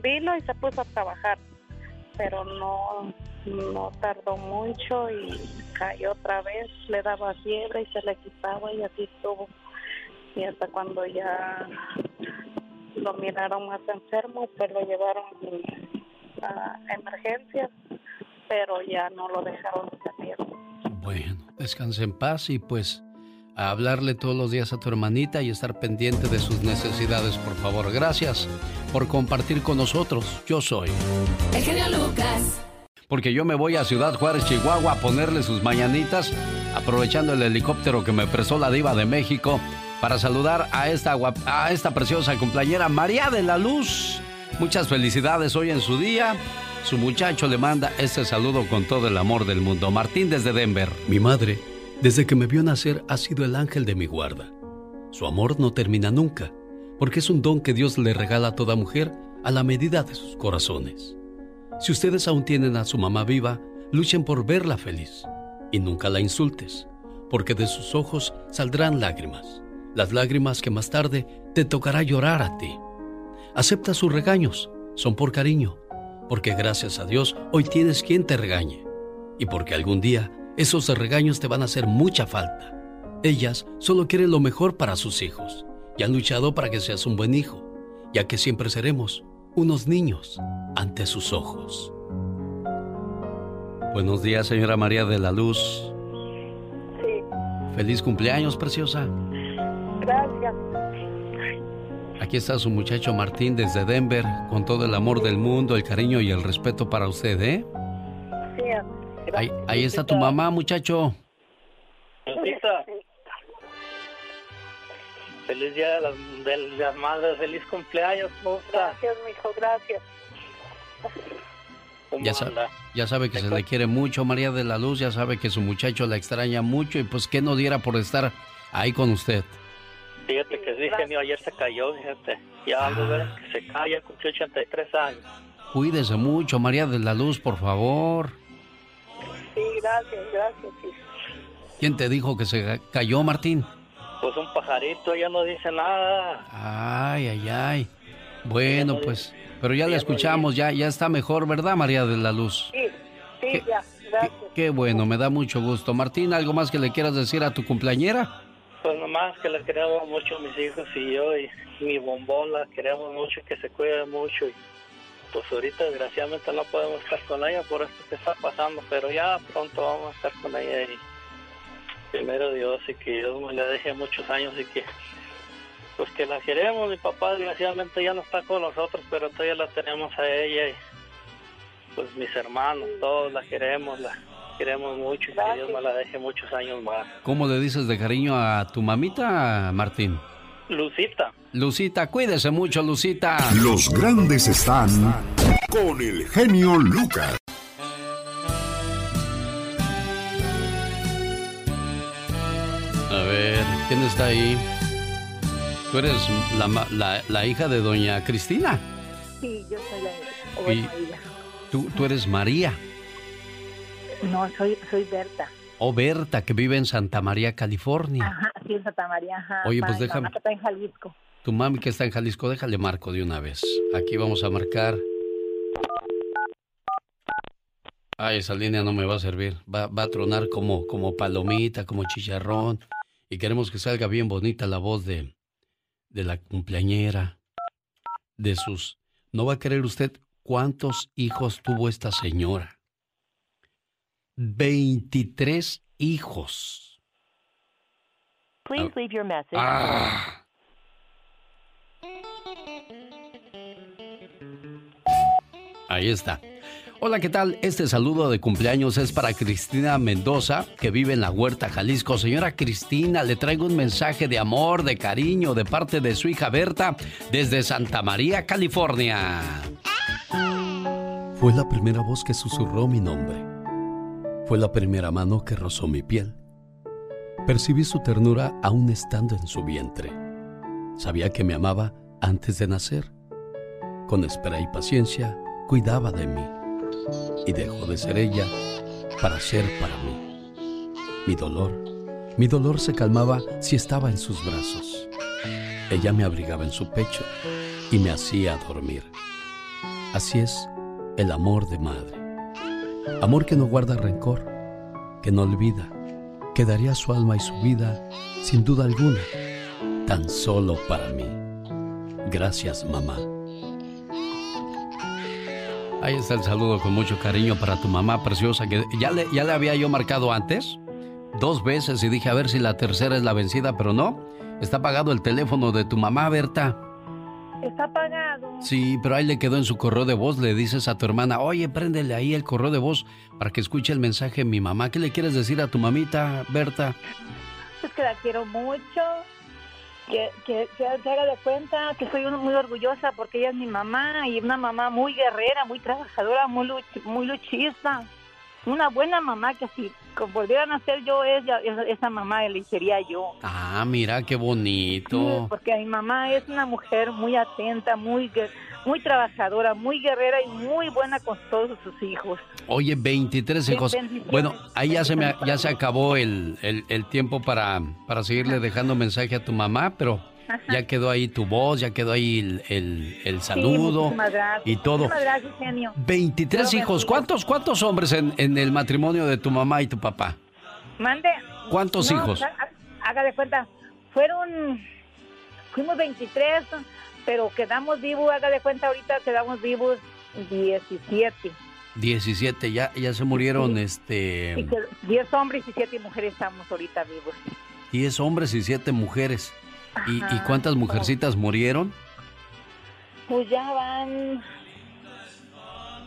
vino y se puso a trabajar pero no no tardó mucho y cayó otra vez le daba fiebre y se le quitaba y así estuvo. Y hasta cuando ya lo miraron más enfermo pues lo llevaron a emergencias pero ya no lo dejaron salir
bueno descanse en paz y pues a hablarle todos los días a tu hermanita y estar pendiente de sus necesidades, por favor. Gracias por compartir con nosotros. Yo soy.
El genio Lucas.
Porque yo me voy a Ciudad Juárez, Chihuahua, a ponerle sus mañanitas, aprovechando el helicóptero que me prestó la diva de México, para saludar a esta, a esta preciosa cumpleañera María de la Luz. Muchas felicidades hoy en su día. Su muchacho le manda este saludo con todo el amor del mundo. Martín desde Denver. Mi madre desde que me vio nacer ha sido el ángel de mi guarda. Su amor no termina nunca, porque es un don que Dios le regala a toda mujer a la medida de sus corazones. Si ustedes aún tienen a su mamá viva, luchen por verla feliz y nunca la insultes, porque de sus ojos saldrán lágrimas, las lágrimas que más tarde te tocará llorar a ti. Acepta sus regaños, son por cariño, porque gracias a Dios hoy tienes quien te regañe y porque algún día esos regaños te van a hacer mucha falta. Ellas solo quieren lo mejor para sus hijos y han luchado para que seas un buen hijo, ya que siempre seremos unos niños ante sus ojos. Buenos días, señora María de la Luz.
Sí.
Feliz cumpleaños, preciosa.
Gracias.
Aquí está su muchacho Martín desde Denver, con todo el amor del mundo, el cariño y el respeto para usted, ¿eh?
Sí,
Ahí, ahí está tu mamá, muchacho.
Lupita. Feliz día de las, de las madres, feliz cumpleaños.
Gracias, mijo, gracias.
¿Cómo
Ya, sa-
anda?
ya sabe que se le quiere mucho, María de la Luz, ya sabe que su muchacho la extraña mucho y pues que no diera por estar ahí con usted.
Fíjate que sí, genio, ayer se cayó, fíjate. Ya vamos a ver que se calla, cumplió 83 años.
Cuídese mucho, María de la Luz, por favor.
Sí, gracias, gracias. sí.
¿Quién te dijo que se ca- cayó, Martín?
Pues un pajarito, ya no dice nada.
Ay, ay, ay. Bueno, pues, pero ya la escuchamos, ya, ya está mejor, ¿verdad, María de la Luz?
Sí, sí, ya, gracias.
Qué bueno, me da mucho gusto. Martín, ¿algo más que le quieras decir a tu cumpleañera?
Pues nomás que la queremos mucho mis hijos y yo y mi bombón la queremos mucho, que se cuide mucho y pues ahorita desgraciadamente no podemos estar con ella por esto que está pasando, pero ya pronto vamos a estar con ella y primero Dios y que Dios me le deje muchos años y que pues que la queremos, mi papá desgraciadamente ya no está con nosotros, pero todavía la tenemos a ella y pues mis hermanos, todos la queremos, la queremos mucho y que Dios me la deje muchos años más.
¿Cómo le dices de cariño a tu mamita, Martín?
Lucita.
Lucita, cuídese mucho, Lucita.
Los grandes están con el genio Lucas.
A ver, ¿quién está ahí? Tú eres la, ma- la- la hija de doña Cristina.
Sí, yo soy la
Y-
o bueno, ella.
Tú, tú eres María
No, soy, soy Berta.
o Berta, que vive en Santa María, California.
Ajá, sí, en Santa María. Ajá.
Oye, pues déjame-
mamá que está en Jalisco.
Tu mami que está en Jalisco, déjale marco de una vez. Aquí vamos a marcar. Ay, esa línea no me va a servir. Va, va a tronar como, como palomita, como chicharrón. Y queremos que salga bien bonita la voz de, de la cumpleañera. De sus... No va a creer usted cuántos hijos tuvo esta señora. 23 hijos.
Please leave your message.
Ah. Ahí está. Hola, ¿qué tal? Este saludo de cumpleaños es para Cristina Mendoza, que vive en la Huerta, Jalisco. Señora Cristina, le traigo un mensaje de amor, de cariño, de parte de su hija Berta, desde Santa María, California. Fue la primera voz que susurró mi nombre. Fue la primera mano que rozó mi piel. Percibí su ternura aún estando en su vientre. Sabía que me amaba antes de nacer. Con espera y paciencia, cuidaba de mí. Y dejó de ser ella para ser para mí. Mi dolor, mi dolor se calmaba si estaba en sus brazos. ella me abrigaba en su pecho y me hacía dormir. Así es el amor de madre. Amor que no guarda rencor, que no olvida, que daría su alma y su vida, sin duda alguna, tan solo para mí. Gracias, mamá. Ahí está el saludo con mucho cariño para tu mamá preciosa, que ya le, ya le había yo marcado antes, dos veces, y dije a ver si la tercera es la vencida, pero no. Está apagado el teléfono de tu mamá, Berta.
Está apagado.
Sí, pero ahí le quedó en su correo de voz. Le dices a tu hermana, oye, préndele ahí el correo de voz para que escuche el mensaje de mi mamá. ¿Qué le quieres decir a tu mamita, Berta?
Es que la quiero mucho. Que, que, que se haga de cuenta que soy muy orgullosa porque ella es mi mamá y una mamá muy guerrera, muy trabajadora, muy, luch- muy luchista. Una buena mamá que si volvieran a ser yo, ella, esa, esa mamá elegiría yo.
Ah, mira qué
Sí,
bonito.
porque mi mamá es una mujer muy atenta, muy muy trabajadora, muy guerrera y muy buena con todos sus hijos.
Oye, 23
Sí,
hijos. Bueno, ahí ya se, me, ya se acabó el, el- el tiempo para, para seguirle dejando mensaje a tu mamá, pero ya quedó ahí tu voz, ya quedó ahí el, el- el saludo
muchísimas gracias.
y todo.
Muchísimas gracias, genio.
23
Dios
hijos. ¿Cuántos, ¿Cuántos hombres en, en el matrimonio de tu mamá y tu papá?
Mande.
¿Cuántos
No,
hijos?
ha- ha- Haga de cuenta, fueron, fuimos 23, pero quedamos vivos, haga de cuenta ahorita quedamos vivos 17.
17, ya, ya se murieron
Y
este
que 10 hombres y 7 mujeres estamos ahorita vivos.
10 hombres y 7 mujeres. ¿Y. ¿Y cuántas mujercitas murieron?
Pues ya van,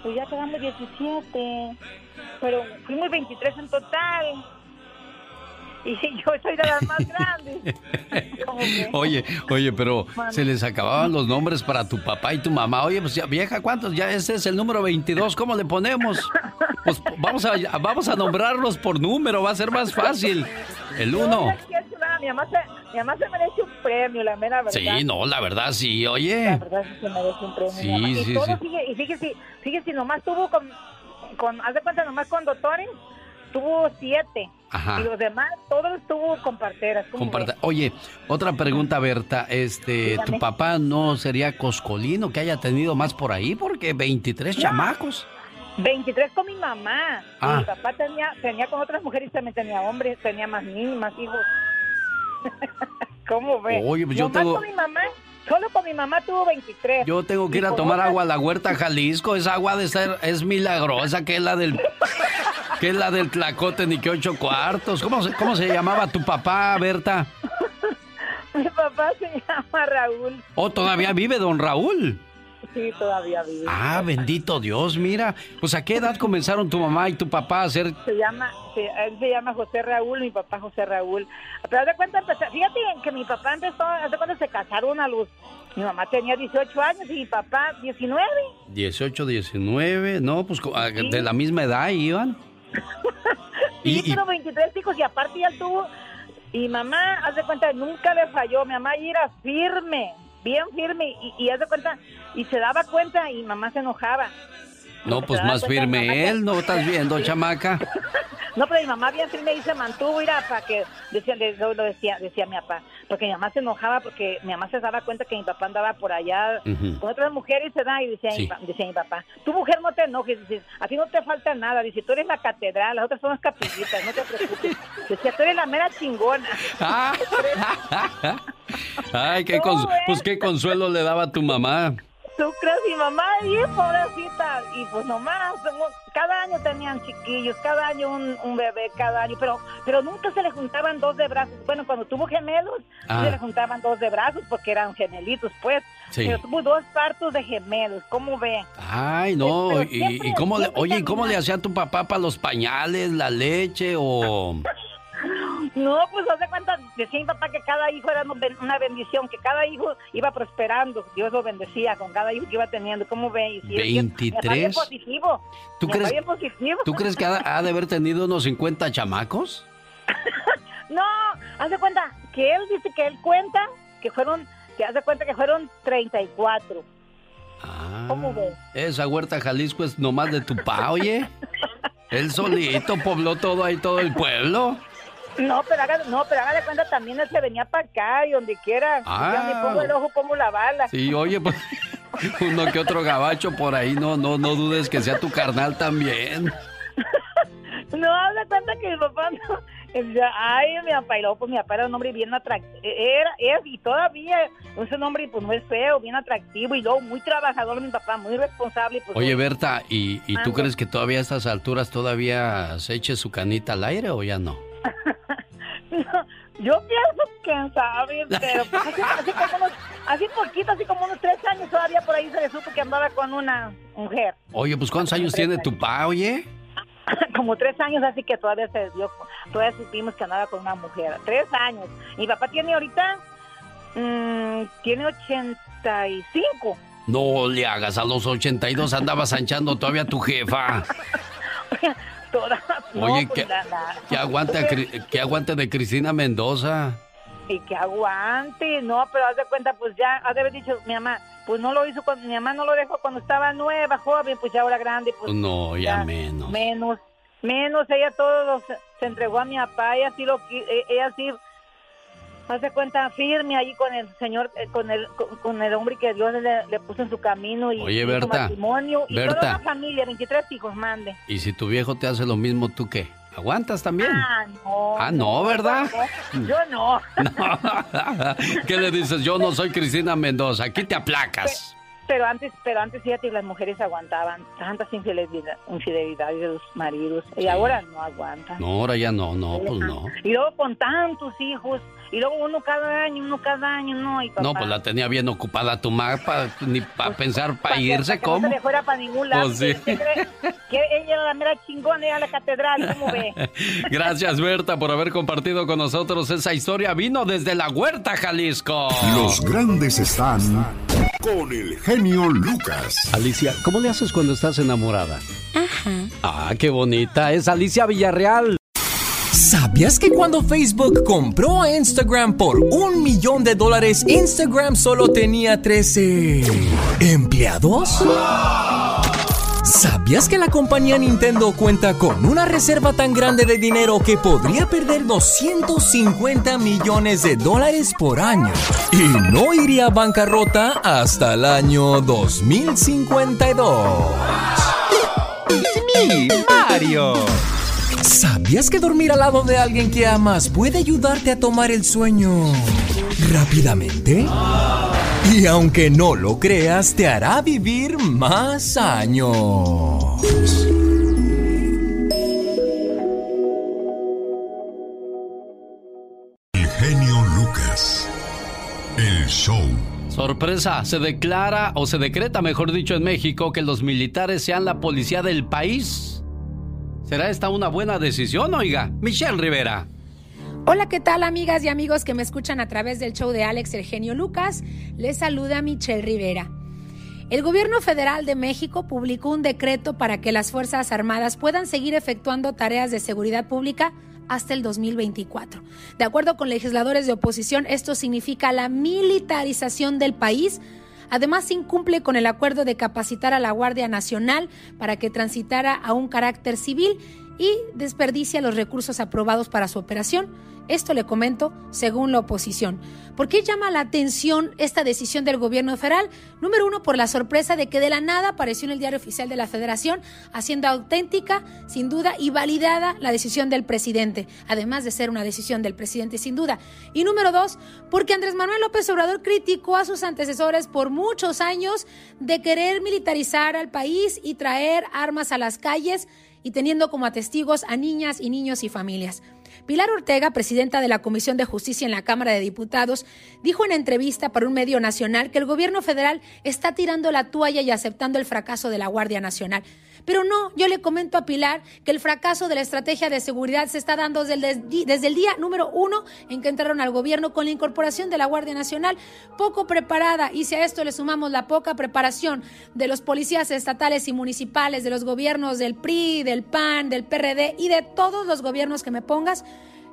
pues ya quedamos 17, pero fuimos 23 en total. Y yo soy de las más grandes. (laughs)
Oye, oye, pero se les acababan los nombres para tu papá y tu mamá. Oye, pues ya, vieja, ¿cuántos? Ya ese es el número 22, ¿cómo le ponemos? (laughs) Pues vamos a, vamos a nombrarlos por número, va a ser más fácil. El
No,
uno.
mi, mamá se, mi mamá se merece un premio, la mera verdad.
Sí, no, la verdad, sí,
La
oye.
verdad sí se merece un premio.
Sí,
mi mamá. y
sí,
todo
sí.
sigue- y fíjese, fíjese, nomás tuvo con, con, haz de cuenta, nomás con doctores, tuvo siete.
Ajá.
Y los demás, todos tuvo con parteras.
Oye, otra pregunta, Berta. Este, ¿tu papá no sería coscolino que haya tenido más por ahí? Porque 23 chamacos.
23 con mi mamá.
Ah.
Mi papá tenía, tenía con otras mujeres y también tenía hombres, tenía más niños, más hijos. (laughs) ¿Cómo ve?
Oye, pues yo
Nomás
tengo-
con mi mamá, solo con mi mamá tuvo 23.
Yo tengo que ir a tomar
otras-
agua a la huerta Jalisco. Esa agua de ser es milagrosa, que es la del que es la del tlacote ni que ocho cuartos. ¿Cómo se, cómo se llamaba tu papá, Berta? (laughs)
Mi papá se llama Raúl.
¿O todavía vive don Raúl?
Sí, todavía vive.
Ah, bendito Dios, mira. Pues a qué edad comenzaron tu mamá y tu papá a hacer
Se llama, se- él se llama José Raúl, mi papá José Raúl. Pero haz de cuenta, fíjate que mi papá empezó, haz de cuenta se casaron a los, mi mamá tenía 18 años y mi papá 19.
18, 19? No, pues co- a- de la misma edad iban. (laughs)
Y,
Y-
tuvo 23 hijos y aparte ya tuvo, y mamá, haz de cuenta, nunca le falló, mi mamá era firme, bien firme, y, y cuenta, y se daba cuenta y mamá se enojaba.
No, pues más firme él, ¿no (laughs) estás viendo, chamaca?
No, pero mi mamá bien firme y se mantuvo, mira, para que, decía, lo decía, decía mi papá, porque mi mamá se enojaba porque mi mamá se daba cuenta que mi papá andaba por allá con otras mujeres, se da, y decía,
Sí.
mi, decía mi papá, tu mujer no te enojes, dice, a ti no te falta nada, dice, tú eres la catedral, las otras son las capillitas, no te preocupes, decía, tú eres la mera chingona.
Ah. (laughs) (laughs) Ay, qué pues qué consuelo le daba a tu mamá.
¿Tú crees? Mi mamá, bien pobrecita. Y pues nomás, cada año tenían chiquillos, cada año un, un bebé, cada año, pero pero nunca se le juntaban dos de brazos. Bueno, cuando tuvo gemelos,
Ah.
se le juntaban dos de brazos porque eran gemelitos, pues.
Sí.
Pero tuvo dos partos de gemelos, ¿cómo ve?
Ay, no, y,
siempre-
y cómo le, oye, ¿y cómo le hacía tu papá para los pañales, la leche o (laughs)
No, pues haz de cuenta, decía mi papá que cada hijo era una ben- una bendición, que cada hijo iba prosperando, Dios lo bendecía con cada hijo que iba teniendo, ¿cómo ve? Y sí, es bien- mi papá bien
23?
positivo.
¿Tú crees-
positivo.
tú crees que ha, ha de haber tenido unos 50 chamacos? (laughs)
No, haz de cuenta que él dice que él cuenta que fueron, que haz de cuenta que fueron 34. ¿Cómo ves?
Esa huerta Jalisco es nomás de tu pa, oye. (laughs) Él solito pobló todo ahí, todo el pueblo.
No, pero haga, no, pero haga de cuenta también él se venía para acá y donde quiera.
Ah.
Ya me pongo el ojo, pongo la bala.
Sí, oye, pues (laughs) uno que otro gabacho por ahí, no, no, no dudes que sea tu carnal también. (laughs)
No, de cuenta que mi papá no. Ay, mi papá, y luego pues mi papá era un hombre bien atractivo. Era, es, y todavía es un hombre pues no es feo, bien atractivo y luego muy trabajador mi papá, muy responsable. Pues,
Oye, Berta, ¿y, y tú crees que todavía a estas alturas todavía se eche su canita al aire o ya no? (laughs)
Yo pienso que sabe, pero pues, así, así como unos, así poquito, así como unos tres años todavía por ahí se le supo que andaba con una mujer.
Oye, pues ¿cuántos años tiene tu pa, oye? (laughs)
como tres años, así que todavía se dio, todavía supimos que andaba con una mujer. Tres años. Mi papá tiene ahorita, mm, tiene 85.
No le hagas, a los 82 andabas anchando todavía tu jefa. (laughs) (laughs)
No,
Oye,
pues,
que,
la- la-
que aguante, a Cri- que aguante de Cristina Mendoza.
y que aguante, no, pero haz de cuenta, pues ya, has de haber dicho, mi mamá, pues no lo hizo, cuando, mi mamá no lo dejó cuando estaba nueva, joven, pues ya ahora grande, pues
No, ya menos.
menos, menos, ella todo lo- se, entregó a mi papá, ella sí lo, e- ella sí, haz de cuenta, firme ahí con el señor, eh, con el, con, con el hombre que Dios le, le puso en su camino y,
Oye,
y su
Berta,
matrimonio, y
Berta.
toda una familia, 23 hijos, mande.
Y si tu viejo te hace lo mismo, ¿tú qué? ¿Aguantas también?
Ah, no.
Ah, no, ¿verdad?
Yo no. (laughs) (laughs)
¿Qué le dices? Yo no soy Cristina Mendoza, aquí te aplacas.
Pero antes, pero antes fíjate, las mujeres aguantaban tantas infidelidad- infidelidades de los maridos y ahora no aguantan.
No, ahora ya no, no, pues no.
Y luego con tantos hijos, y luego uno cada año, uno cada año, no, y papá.
No, pues la tenía bien ocupada tu mapa, ni para pensar para irse,
que
¿cómo?
No se le fuera para ningún lado.
Pues sí.
¿Usted cree que ella era la mera chingona, era la catedral, ¿cómo ve? (laughs)
Gracias, Berta, por haber compartido con nosotros esa historia. Vino desde la Huerta, Jalisco.
Los grandes están con el genio Lucas.
Alicia, ¿cómo le haces cuando estás enamorada?
Ajá.
Ah, qué bonita. Es Alicia Villarreal.
¿Sabías que cuando Facebook compró a Instagram por un millón de dólares, Instagram solo tenía 13 empleados? ¿Sabías que la compañía Nintendo cuenta con una reserva tan grande de dinero que podría perder 250 millones de dólares por año? Y no iría a bancarrota hasta el año 2052. Mario. ¿Sabías que dormir al lado de alguien que amas puede ayudarte a tomar el sueño rápidamente? Y aunque no lo creas, te hará vivir más años.
El genio Lucas. El show.
Sorpresa, se declara o se decreta, mejor dicho, en México que los militares sean la policía del país. ¿Será esta una buena decisión, oiga? Michelle Rivera.
Hola, ¿qué tal amigas y amigos que me escuchan a través del show de Alex El Genio Lucas? Les saluda Michelle Rivera. El gobierno federal de México publicó un decreto para que las Fuerzas Armadas puedan seguir efectuando tareas de seguridad pública hasta el 2024. De acuerdo con legisladores de oposición, esto significa la militarización del país. Además, incumple con el acuerdo de capacitar a la Guardia Nacional para que transitara a un carácter civil y desperdicia los recursos aprobados para su operación. Esto le comento según la oposición. ¿Por qué llama la atención esta decisión del gobierno federal? Número uno, por la sorpresa de que de la nada apareció en el diario oficial de la federación, haciendo auténtica, sin duda, y validada la decisión del presidente, además de ser una decisión del presidente sin duda. Y número dos, porque Andrés Manuel López Obrador criticó a sus antecesores por muchos años de querer militarizar al país y traer armas a las calles y teniendo como testigos a niñas y niños y familias. Pilar Ortega, presidenta de la Comisión de Justicia en la Cámara de Diputados, dijo en entrevista para un medio nacional que el gobierno federal está tirando la toalla y aceptando el fracaso de la Guardia Nacional. Pero no, yo le comento a Pilar que el fracaso de la estrategia de seguridad se está dando desde el, día número uno en que entraron al gobierno con la incorporación de la Guardia Nacional. Poco preparada y si a esto le sumamos la poca preparación de los policías estatales y municipales, de los gobiernos del PRI, del PAN, del PRD y de todos los gobiernos que me pongas,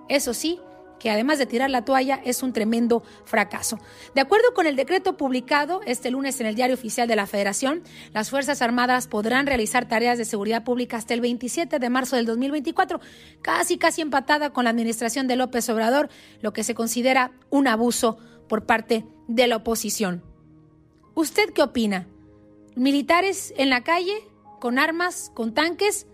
eso sí, que además de tirar la toalla es un tremendo fracaso. De acuerdo con el decreto publicado este lunes en el Diario Oficial de la Federación, las Fuerzas Armadas podrán realizar tareas de seguridad pública hasta el 27 de marzo del 2024, casi casi empatada con la administración de López Obrador, lo que se considera un abuso por parte de la oposición. ¿Usted qué opina? ¿Militares en la calle, con armas, con tanques?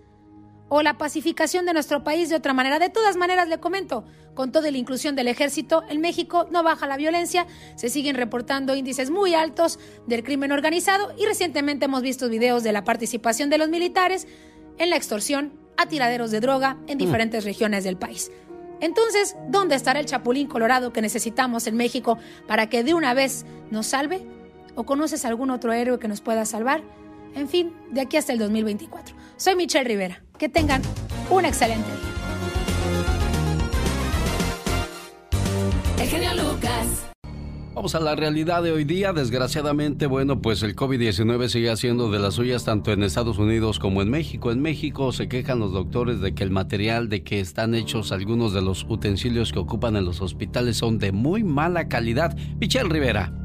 ¿O la pacificación de nuestro país de otra manera? De todas maneras, le comento, con toda la inclusión del ejército, en México no baja la violencia, se siguen reportando índices muy altos del crimen organizado y recientemente hemos visto videos de la participación de los militares en la extorsión a tiraderos de droga en diferentes regiones del país. Entonces, ¿dónde estará el chapulín colorado que necesitamos en México para que de una vez nos salve? ¿O conoces algún otro héroe que nos pueda salvar? En fin, de aquí hasta el 2024. Soy Michelle Rivera. Que tengan un excelente día.
El genio Lucas.
Vamos a la realidad de hoy día. Desgraciadamente, bueno, pues el COVID-19 sigue haciendo de las suyas tanto en Estados Unidos como en México. En México se quejan los doctores de que el material de que están hechos algunos de los utensilios que ocupan en los hospitales son de muy mala calidad. Michelle Rivera.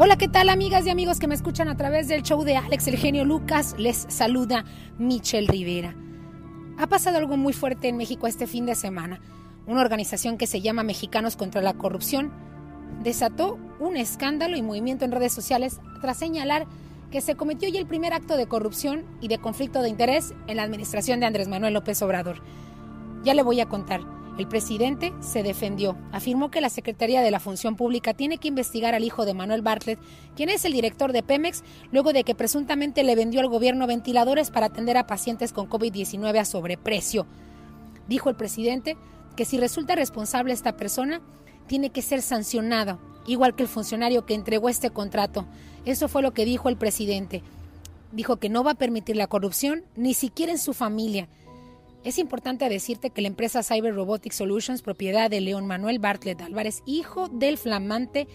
Hola, ¿qué tal amigas y amigos que me escuchan a través del show de Alex el genio Lucas? Les saluda Michelle Rivera. Ha pasado algo muy fuerte en México este fin de semana. Una organización que se llama Mexicanos contra la Corrupción desató un escándalo y movimiento en redes sociales tras señalar que se cometió ya el primer acto de corrupción y de conflicto de interés en la administración de Andrés Manuel López Obrador. Ya le voy a contar. El presidente se defendió. Afirmó que la Secretaría de la Función Pública tiene que investigar al hijo de Manuel Bartlett, quien es el director de Pemex, luego de que presuntamente le vendió al gobierno ventiladores para atender a pacientes con COVID-19 a sobreprecio. Dijo el presidente que si resulta responsable esta persona, tiene que ser sancionado, igual que el funcionario que entregó este contrato. Eso fue lo que dijo el presidente. Dijo que no va a permitir la corrupción, ni siquiera en su familia. Es importante decirte que la empresa Cyber Robotics Solutions, propiedad de León Manuel Bartlett Álvarez, hijo del flamante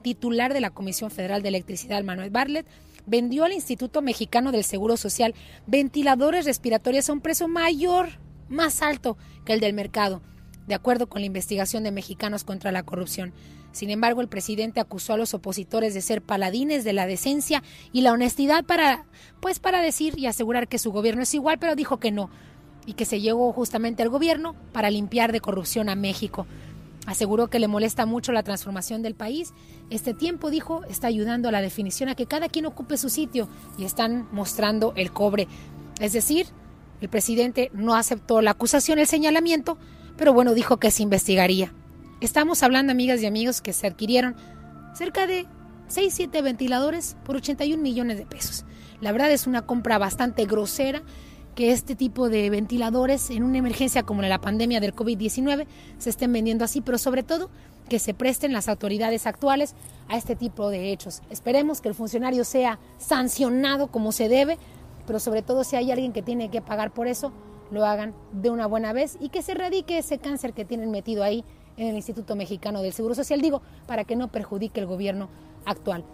titular de la Comisión Federal de Electricidad, Manuel Bartlett, vendió al Instituto Mexicano del Seguro Social ventiladores respiratorios a un precio mayor, más alto que el del mercado de acuerdo con la investigación de Mexicanos contra la Corrupción. Sin embargo, el presidente acusó a los opositores de ser paladines de la decencia y la honestidad para, pues, para decir y asegurar que su gobierno es igual, pero dijo que no y que se llegó justamente al gobierno para limpiar de corrupción a México. Aseguró que le molesta mucho la transformación del país. Este tiempo, dijo, está ayudando a la definición a que cada quien ocupe su sitio y están mostrando el cobre. Es decir, el presidente no aceptó la acusación, el señalamiento, pero bueno, dijo que se investigaría. Estamos hablando, amigas y amigos, que se adquirieron cerca de 6, 7 ventiladores por 81 millones de pesos. La verdad es una compra bastante grosera que este tipo de ventiladores en una emergencia como la pandemia del COVID-19 se estén vendiendo así, pero sobre todo que se presten las autoridades actuales a este tipo de hechos. Esperemos que el funcionario sea sancionado como se debe, pero sobre todo si hay alguien que tiene que pagar por eso, lo hagan de una buena vez y que se erradique ese cáncer que tienen metido ahí en el Instituto Mexicano del Seguro Social, digo, para que no perjudique el gobierno actual.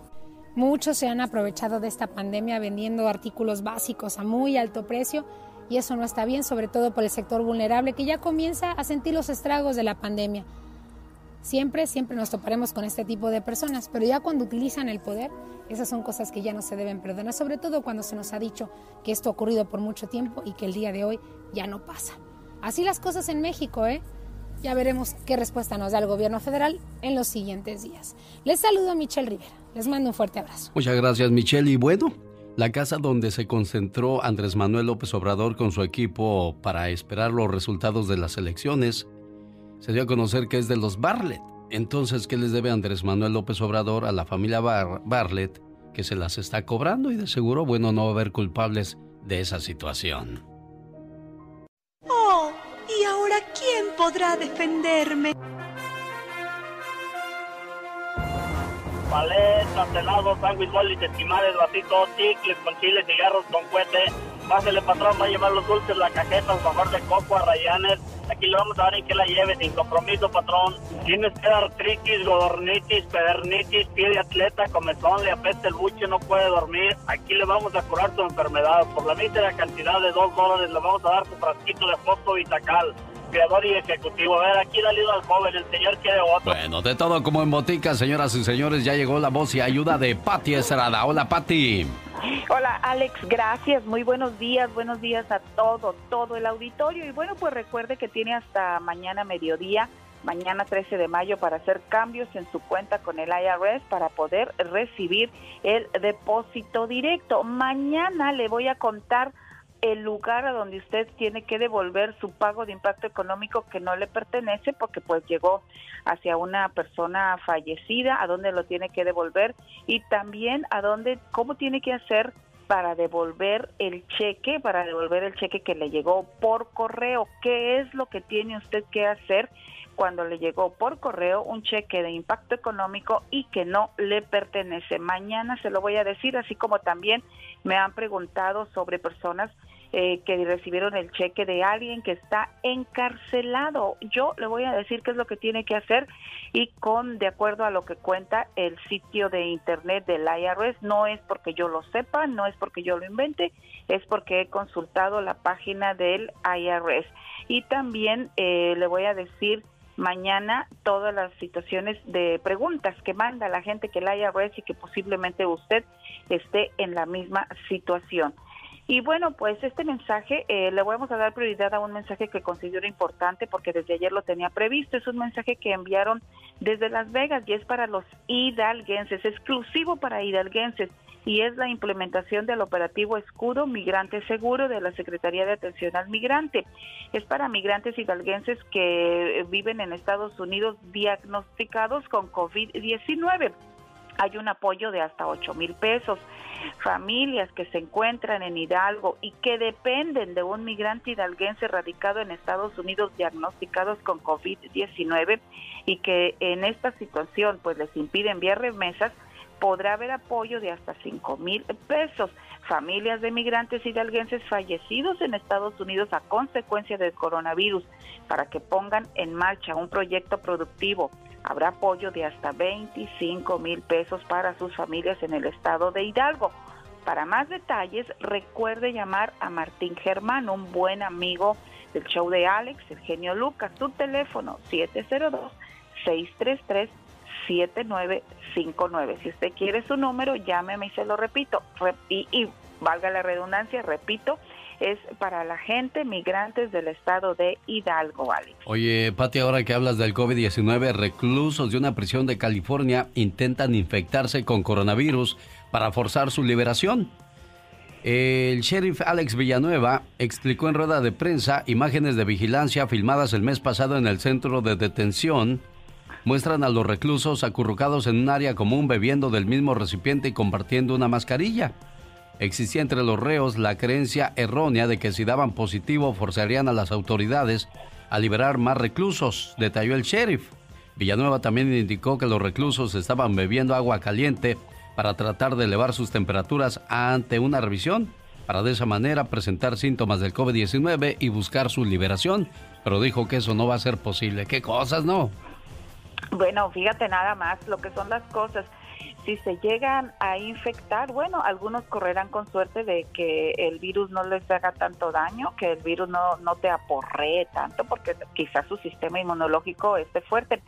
Muchos se han aprovechado de esta pandemia vendiendo artículos básicos a muy alto precio y eso no está bien, sobre todo por el sector vulnerable que ya comienza a sentir los estragos de la pandemia. Siempre, siempre nos toparemos con este tipo de personas, pero ya cuando utilizan el poder, esas son cosas que ya no se deben perdonar, sobre todo cuando se nos ha dicho que esto ha ocurrido por mucho tiempo y que el día de hoy ya no pasa. Así las cosas en México, ¿eh? Ya veremos qué respuesta nos da el gobierno federal en los siguientes días. Les saludo a Michelle Rivera. Les mando un fuerte abrazo.
Muchas gracias, Michelle. Y bueno, la casa donde se concentró Andrés Manuel López Obrador con su equipo para esperar los resultados de las elecciones se dio a conocer que es de los Bartlett. Entonces, ¿qué les debe Andrés Manuel López Obrador a la familia Bar Bartlett que se las está cobrando y de seguro, bueno, no va a haber culpables de esa situación?
Oh, ¿y ahora quién podrá defenderme?
Paletas, helados, sándwich, bolis, esquimales, vasitos, chicles con chile, cigarros con cohete. Pásele, patrón, va a llevar los dulces, la cajeta, favor de coco, a rayanes. Aquí le vamos a dar en que la lleve, sin compromiso, patrón. Tienes que dar artritis, godornitis, pedernitis, pie de atleta, comezón, le apesta el buche, no puede dormir. Aquí le vamos a curar tu enfermedad. Por la mísera cantidad de dos dólares le vamos a dar tu frasquito de fosfo vitacal. Creador y ejecutivo. A ver, aquí le al joven, el señor quiere otro.
Bueno, de todo como en botica, señoras y señores, ya llegó la voz y ayuda de Patti Estrada. Hola, Patti.
Hola Alex, gracias, muy buenos días, buenos días a todo, todo el auditorio y bueno, pues recuerde que tiene hasta mañana mediodía, mañana 13 de mayo para hacer cambios en su cuenta con el IRS para poder recibir el depósito directo. Mañana le voy a contar el lugar a donde usted tiene que devolver su pago de impacto económico que no le pertenece porque pues llegó hacia una persona fallecida, a dónde lo tiene que devolver y también a dónde, cómo tiene que hacer para devolver el cheque, para devolver el cheque que le llegó por correo. ¿Qué es lo que tiene usted que hacer cuando le llegó por correo un cheque de impacto económico y que no le pertenece? Mañana se lo voy a decir, así como también me han preguntado sobre personas eh, que recibieron el cheque de alguien que está encarcelado. Yo le voy a decir qué es lo que tiene que hacer y con de acuerdo a lo que cuenta el sitio de internet del IRS, no es porque yo lo sepa, no es porque yo lo invente, es porque he consultado la página del IRS. Y también eh, le voy a decir mañana todas las situaciones de preguntas que manda la gente que el IRS y que posiblemente usted esté en la misma situación. Y bueno, pues este mensaje eh, le vamos a dar prioridad a un mensaje que considero importante porque desde ayer lo tenía previsto. Es un mensaje que enviaron desde Las Vegas y es para los hidalguenses, exclusivo para hidalguenses y es la implementación del operativo Escudo Migrante Seguro de la Secretaría de Atención al Migrante. Es para migrantes hidalguenses que viven en Estados Unidos diagnosticados con COVID-19 hay un apoyo de hasta 8 mil pesos. Familias que se encuentran en Hidalgo y que dependen de un migrante hidalguense radicado en Estados Unidos diagnosticados con COVID-19 y que en esta situación pues les impide enviar remesas, podrá haber apoyo de hasta 5 mil pesos. Familias de migrantes hidalguenses fallecidos en Estados Unidos a consecuencia del coronavirus para que pongan en marcha un proyecto productivo Habrá apoyo de hasta 25 mil pesos para sus familias en el estado de Hidalgo. Para más detalles, recuerde llamar a Martín Germán, un buen amigo del show de Alex, el genio Lucas. Su teléfono 702-633-7959. Si usted quiere su número, llámeme y se lo repito. Y, y valga la redundancia, repito, es para la gente migrantes del estado de Hidalgo, Alex.
Oye, Pati, ahora que hablas del COVID-19, reclusos de una prisión de California intentan infectarse con coronavirus para forzar su liberación. El sheriff Alex Villanueva explicó en rueda de prensa imágenes de vigilancia filmadas el mes pasado en el centro de detención. Muestran a los reclusos acurrucados en un área común bebiendo del mismo recipiente y compartiendo una mascarilla. Existía entre los reos la creencia errónea de que si daban positivo forzarían a las autoridades a liberar más reclusos, detalló el sheriff. Villanueva también indicó que los reclusos estaban bebiendo agua caliente para tratar de elevar sus temperaturas ante una revisión, para de esa manera presentar síntomas del COVID-19 y buscar su liberación, pero dijo que eso no va a ser posible. ¿Qué cosas, no?
Bueno, fíjate nada más lo que son las cosas si se llegan a infectar, bueno, algunos correrán con suerte de que el virus no les haga tanto daño, que el virus no, no te aporree tanto, porque quizás su sistema inmunológico esté fuerte.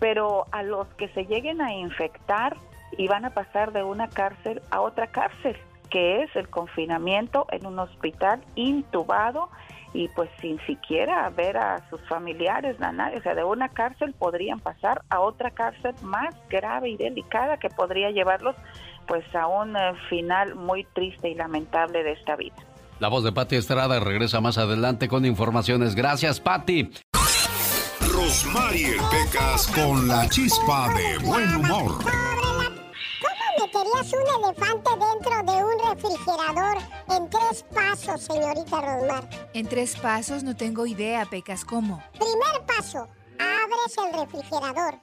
Pero a los que se lleguen a infectar y van a pasar de una cárcel a otra cárcel, que es el confinamiento en un hospital intubado y pues sin siquiera ver a sus familiares, nadie, o sea, de una cárcel podrían pasar a otra cárcel más grave y delicada que podría llevarlos pues a un eh, final muy triste y lamentable de esta vida.
La voz de Patti Estrada regresa más adelante con informaciones. Gracias, Patti.
Rosmarie Pecas con la chispa de buen humor
meterías un elefante dentro de refrigerador en tres pasos, señorita Rosmar?
En tres pasos no tengo idea, Pecas. ¿Cómo?
Primer paso, abres el refrigerador.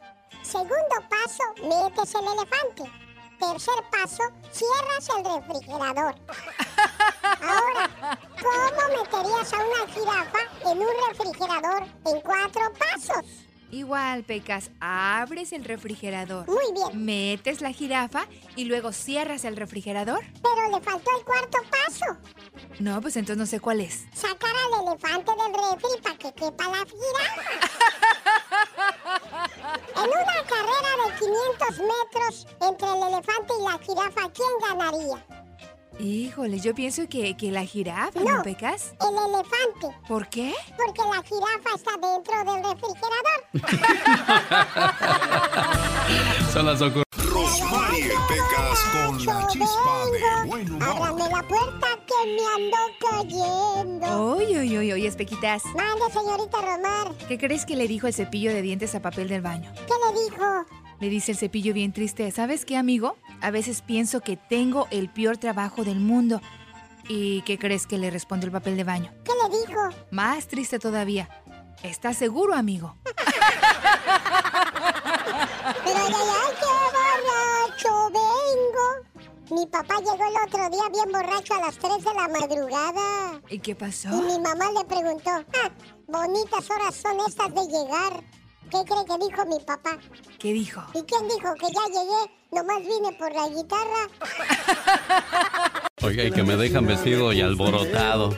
Segundo paso, metes el elefante. Tercer paso, cierras el refrigerador. Ahora, ¿cómo meterías a una jirafa en un refrigerador en cuatro pasos?
Igual, Pecas, abres el refrigerador.
Muy bien.
Metes la jirafa y luego cierras el refrigerador.
Pero le faltó el cuarto paso.
No, pues entonces no sé cuál es.
Sacar al elefante del refri para que quepa la jirafa. (laughs) en una carrera de 500 metros entre el elefante y la jirafa, ¿quién ganaría?
Híjole, yo pienso que, que la jirafa, ¿no,
No.
Pecas?
El elefante.
¿Por qué?
Porque la jirafa está dentro del refrigerador. (laughs)
Son las ocurrencias.
Rosmarie Pecas con la chispa de buen humor.
Ábrame la puerta que me ando cayendo.
Oye, oye, oye, oye, Espequitas.
Mande, señorita Romar.
¿Qué crees que le dijo el cepillo de dientes a papel del baño?
¿Qué le dijo?
Le dice el cepillo bien triste, ¿sabes qué, amigo? A veces pienso que tengo el peor trabajo del mundo. ¿Y qué crees que le responde el papel de baño?
¿Qué le dijo?
Más triste todavía. ¿Estás seguro, amigo? (laughs)
Pero ay, ay, ay, qué borracho vengo. Mi papá llegó el otro día bien borracho a las 3 de la madrugada.
¿Y qué pasó?
Y mi mamá le preguntó, ah, bonitas horas son estas de llegar. ¿Qué cree que dijo mi papá?
¿Qué dijo?
¿Y quién dijo que ya llegué? Nomás vine por la guitarra.
Oiga, y que me dejan vestido y alborotado.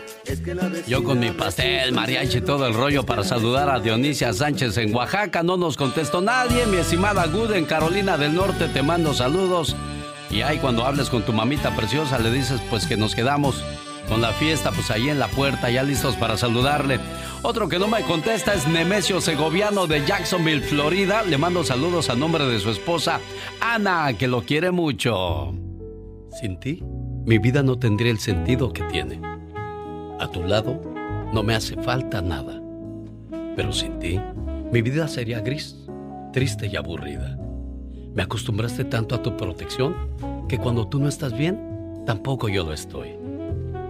Yo con mi pastel, mariachi y todo el rollo para saludar a Dionisia Sánchez en Oaxaca. No nos contestó nadie. Mi estimada Good en Carolina del Norte te mando saludos. Y ahí cuando hables con tu mamita preciosa le dices pues que nos quedamos con la fiesta pues ahí en la puerta ya listos para saludarle. Otro que no me contesta es Nemesio Segoviano de Jacksonville, Florida. Le mando saludos a nombre de su esposa Ana, que lo quiere mucho. Sin ti, mi vida no tendría el sentido que tiene. A tu lado, no me hace falta nada. Pero sin ti, mi vida sería gris, triste y aburrida. Me acostumbraste tanto a tu protección que cuando tú no estás bien, tampoco yo lo estoy.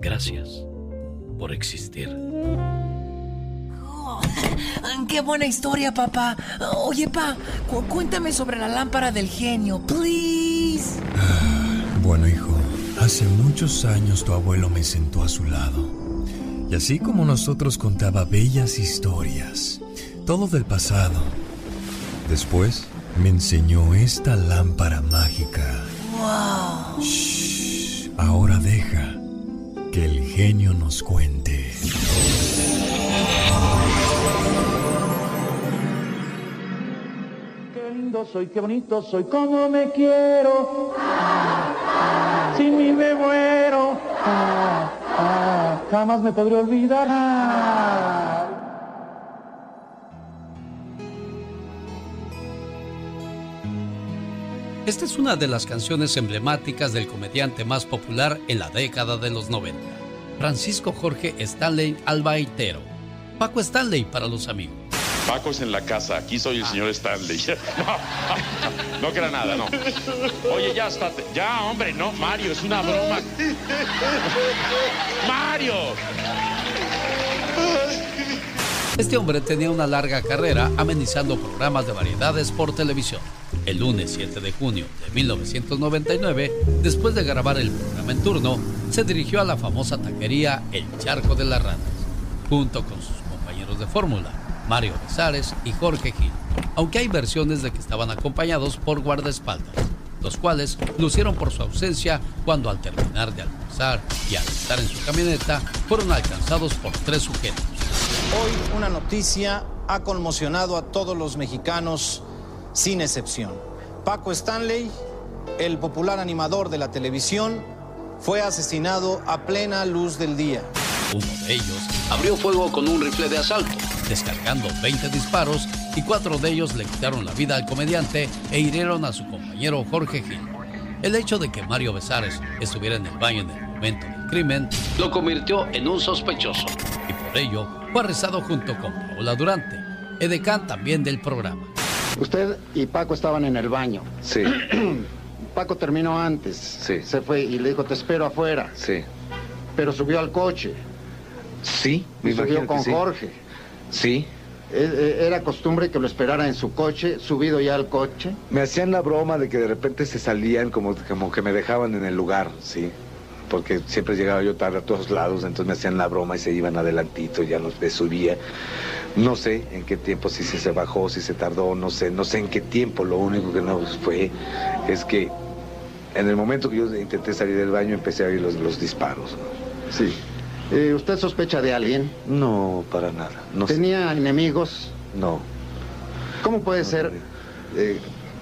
Gracias por existir.
¡Qué buena historia, papá! Oye, pa, cu- cuéntame sobre la lámpara del genio, please.
Bueno, hijo, hace muchos años tu abuelo me sentó a su lado. Y así como nosotros contaba bellas historias, todo del pasado. Después me enseñó esta lámpara mágica.
¡Wow!
Shh, ahora deja que el genio nos cuente.
Qué lindo soy, qué bonito soy, cómo me quiero. Sin mí me muero. Ah, ah, jamás me podré olvidar. Ah.
Esta es una de las canciones emblemáticas del comediante más popular en la década de los 90, Francisco Jorge Stanley Albaitero. Paco Stanley para los amigos.
Paco es en la casa, aquí soy el señor Stanley. No, (laughs) no que era nada, no. Oye, ya está, ya hombre, no, Mario, es una broma. (laughs) Mario.
Este hombre tenía una larga carrera amenizando programas de variedades por televisión. El lunes 7 de junio de 1999, después de grabar el programa en turno, se dirigió a la famosa taquería El Charco de las Ranas, junto con sus compañeros de fórmula, Mario Besares y Jorge Gil, aunque hay versiones de que estaban acompañados por guardaespaldas, los cuales lucieron por su ausencia cuando al terminar de almorzar y al estar en su camioneta, fueron alcanzados por tres sujetos.
Hoy una noticia ha conmocionado a todos los mexicanos sin excepción. Paco Stanley, el popular animador de la televisión, fue asesinado a plena luz del día.
Uno de ellos abrió fuego con un rifle de asalto, descargando 20 disparos y cuatro de ellos le quitaron la vida al comediante e hirieron a su compañero Jorge Gil. El hecho de que Mario Besares estuviera en el baño en el momento del crimen lo convirtió en un sospechoso y por ello fue arrestado junto con Paola Durante. edecán también del programa.
Usted y Paco estaban en el baño.
Sí. (clears throat)
Paco terminó antes.
Sí.
Se fue y le dijo, te espero afuera.
Sí.
Pero subió al coche.
Sí, me
Y subió con
sí.
Jorge.
Sí.
Eh, eh, Era costumbre que lo esperara en su coche, subido ya al coche.
Me hacían la broma de que de repente se salían como, como que me dejaban en el lugar, sí. Porque siempre llegaba yo tarde a todos lados, entonces me hacían la broma y se iban adelantito, ya me subía. No sé en qué tiempo, si se, se bajó, si se tardó, no sé, no sé en qué tiempo. Lo único que no fue es que en el momento que yo intenté salir del baño empecé a oír los, los disparos. ¿no?
Sí. Eh, ¿Usted sospecha de alguien?
No, para nada. No sé.
¿Tenía enemigos?
No.
¿Cómo puede ser eh,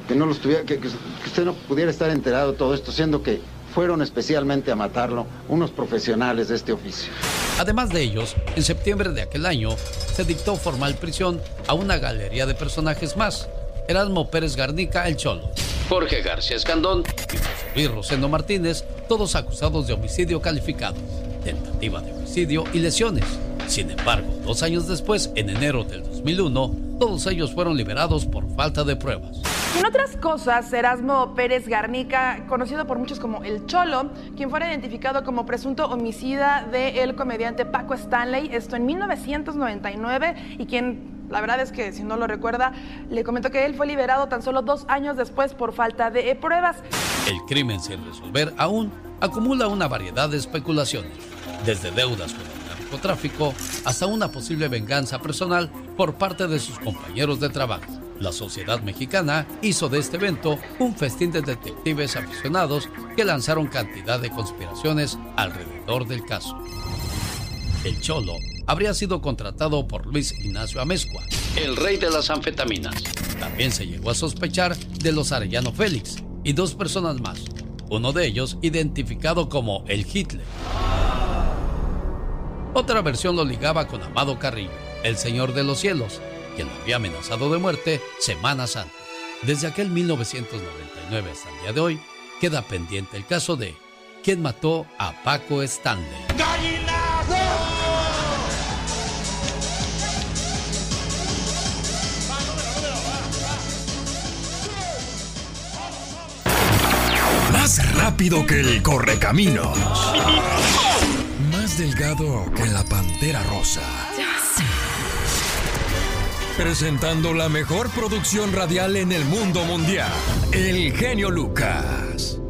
que no los tuviera, que, que usted no pudiera estar enterado de todo esto, siendo que fueron especialmente a matarlo unos profesionales de este oficio?
Además de ellos, en septiembre de aquel año se dictó formal prisión a una galería de personajes más. Erasmo Pérez Garnica, el Cholo. Jorge García Escandón y José Luis Rosendo Martínez, todos acusados de homicidio calificado, tentativa de homicidio y lesiones. Sin embargo, dos años después, en enero del 2001, todos ellos fueron liberados por falta de pruebas.
En otras cosas, Erasmo Pérez Garnica, conocido por muchos como El Cholo, quien fuera identificado como presunto homicida del comediante Paco Stanley, esto en 1999, y quien, la verdad es que si no lo recuerda, le comentó que él fue liberado tan solo dos años después por falta de pruebas.
El crimen sin resolver aún acumula una variedad de especulaciones, desde deudas con narcotráfico hasta una posible venganza personal por parte de sus compañeros de trabajo. La sociedad mexicana hizo de este evento un festín de detectives aficionados que lanzaron cantidad de conspiraciones alrededor del caso. El Cholo habría sido contratado por Luis Ignacio Amezcua, el rey de las anfetaminas. También se llegó a sospechar de los Arellano Félix y dos personas más, uno de ellos identificado como el Hitler. Otra versión lo ligaba con Amado Carrillo, el Señor de los Cielos, quien lo había amenazado de muerte semanas antes. Desde aquel 1999 hasta el día de hoy, queda pendiente el caso de quién mató a Paco Stanley.
Más rápido que el correcaminos. Delgado que la pantera rosa. Presentando la mejor producción radial en el mundo mundial. El genio Lucas.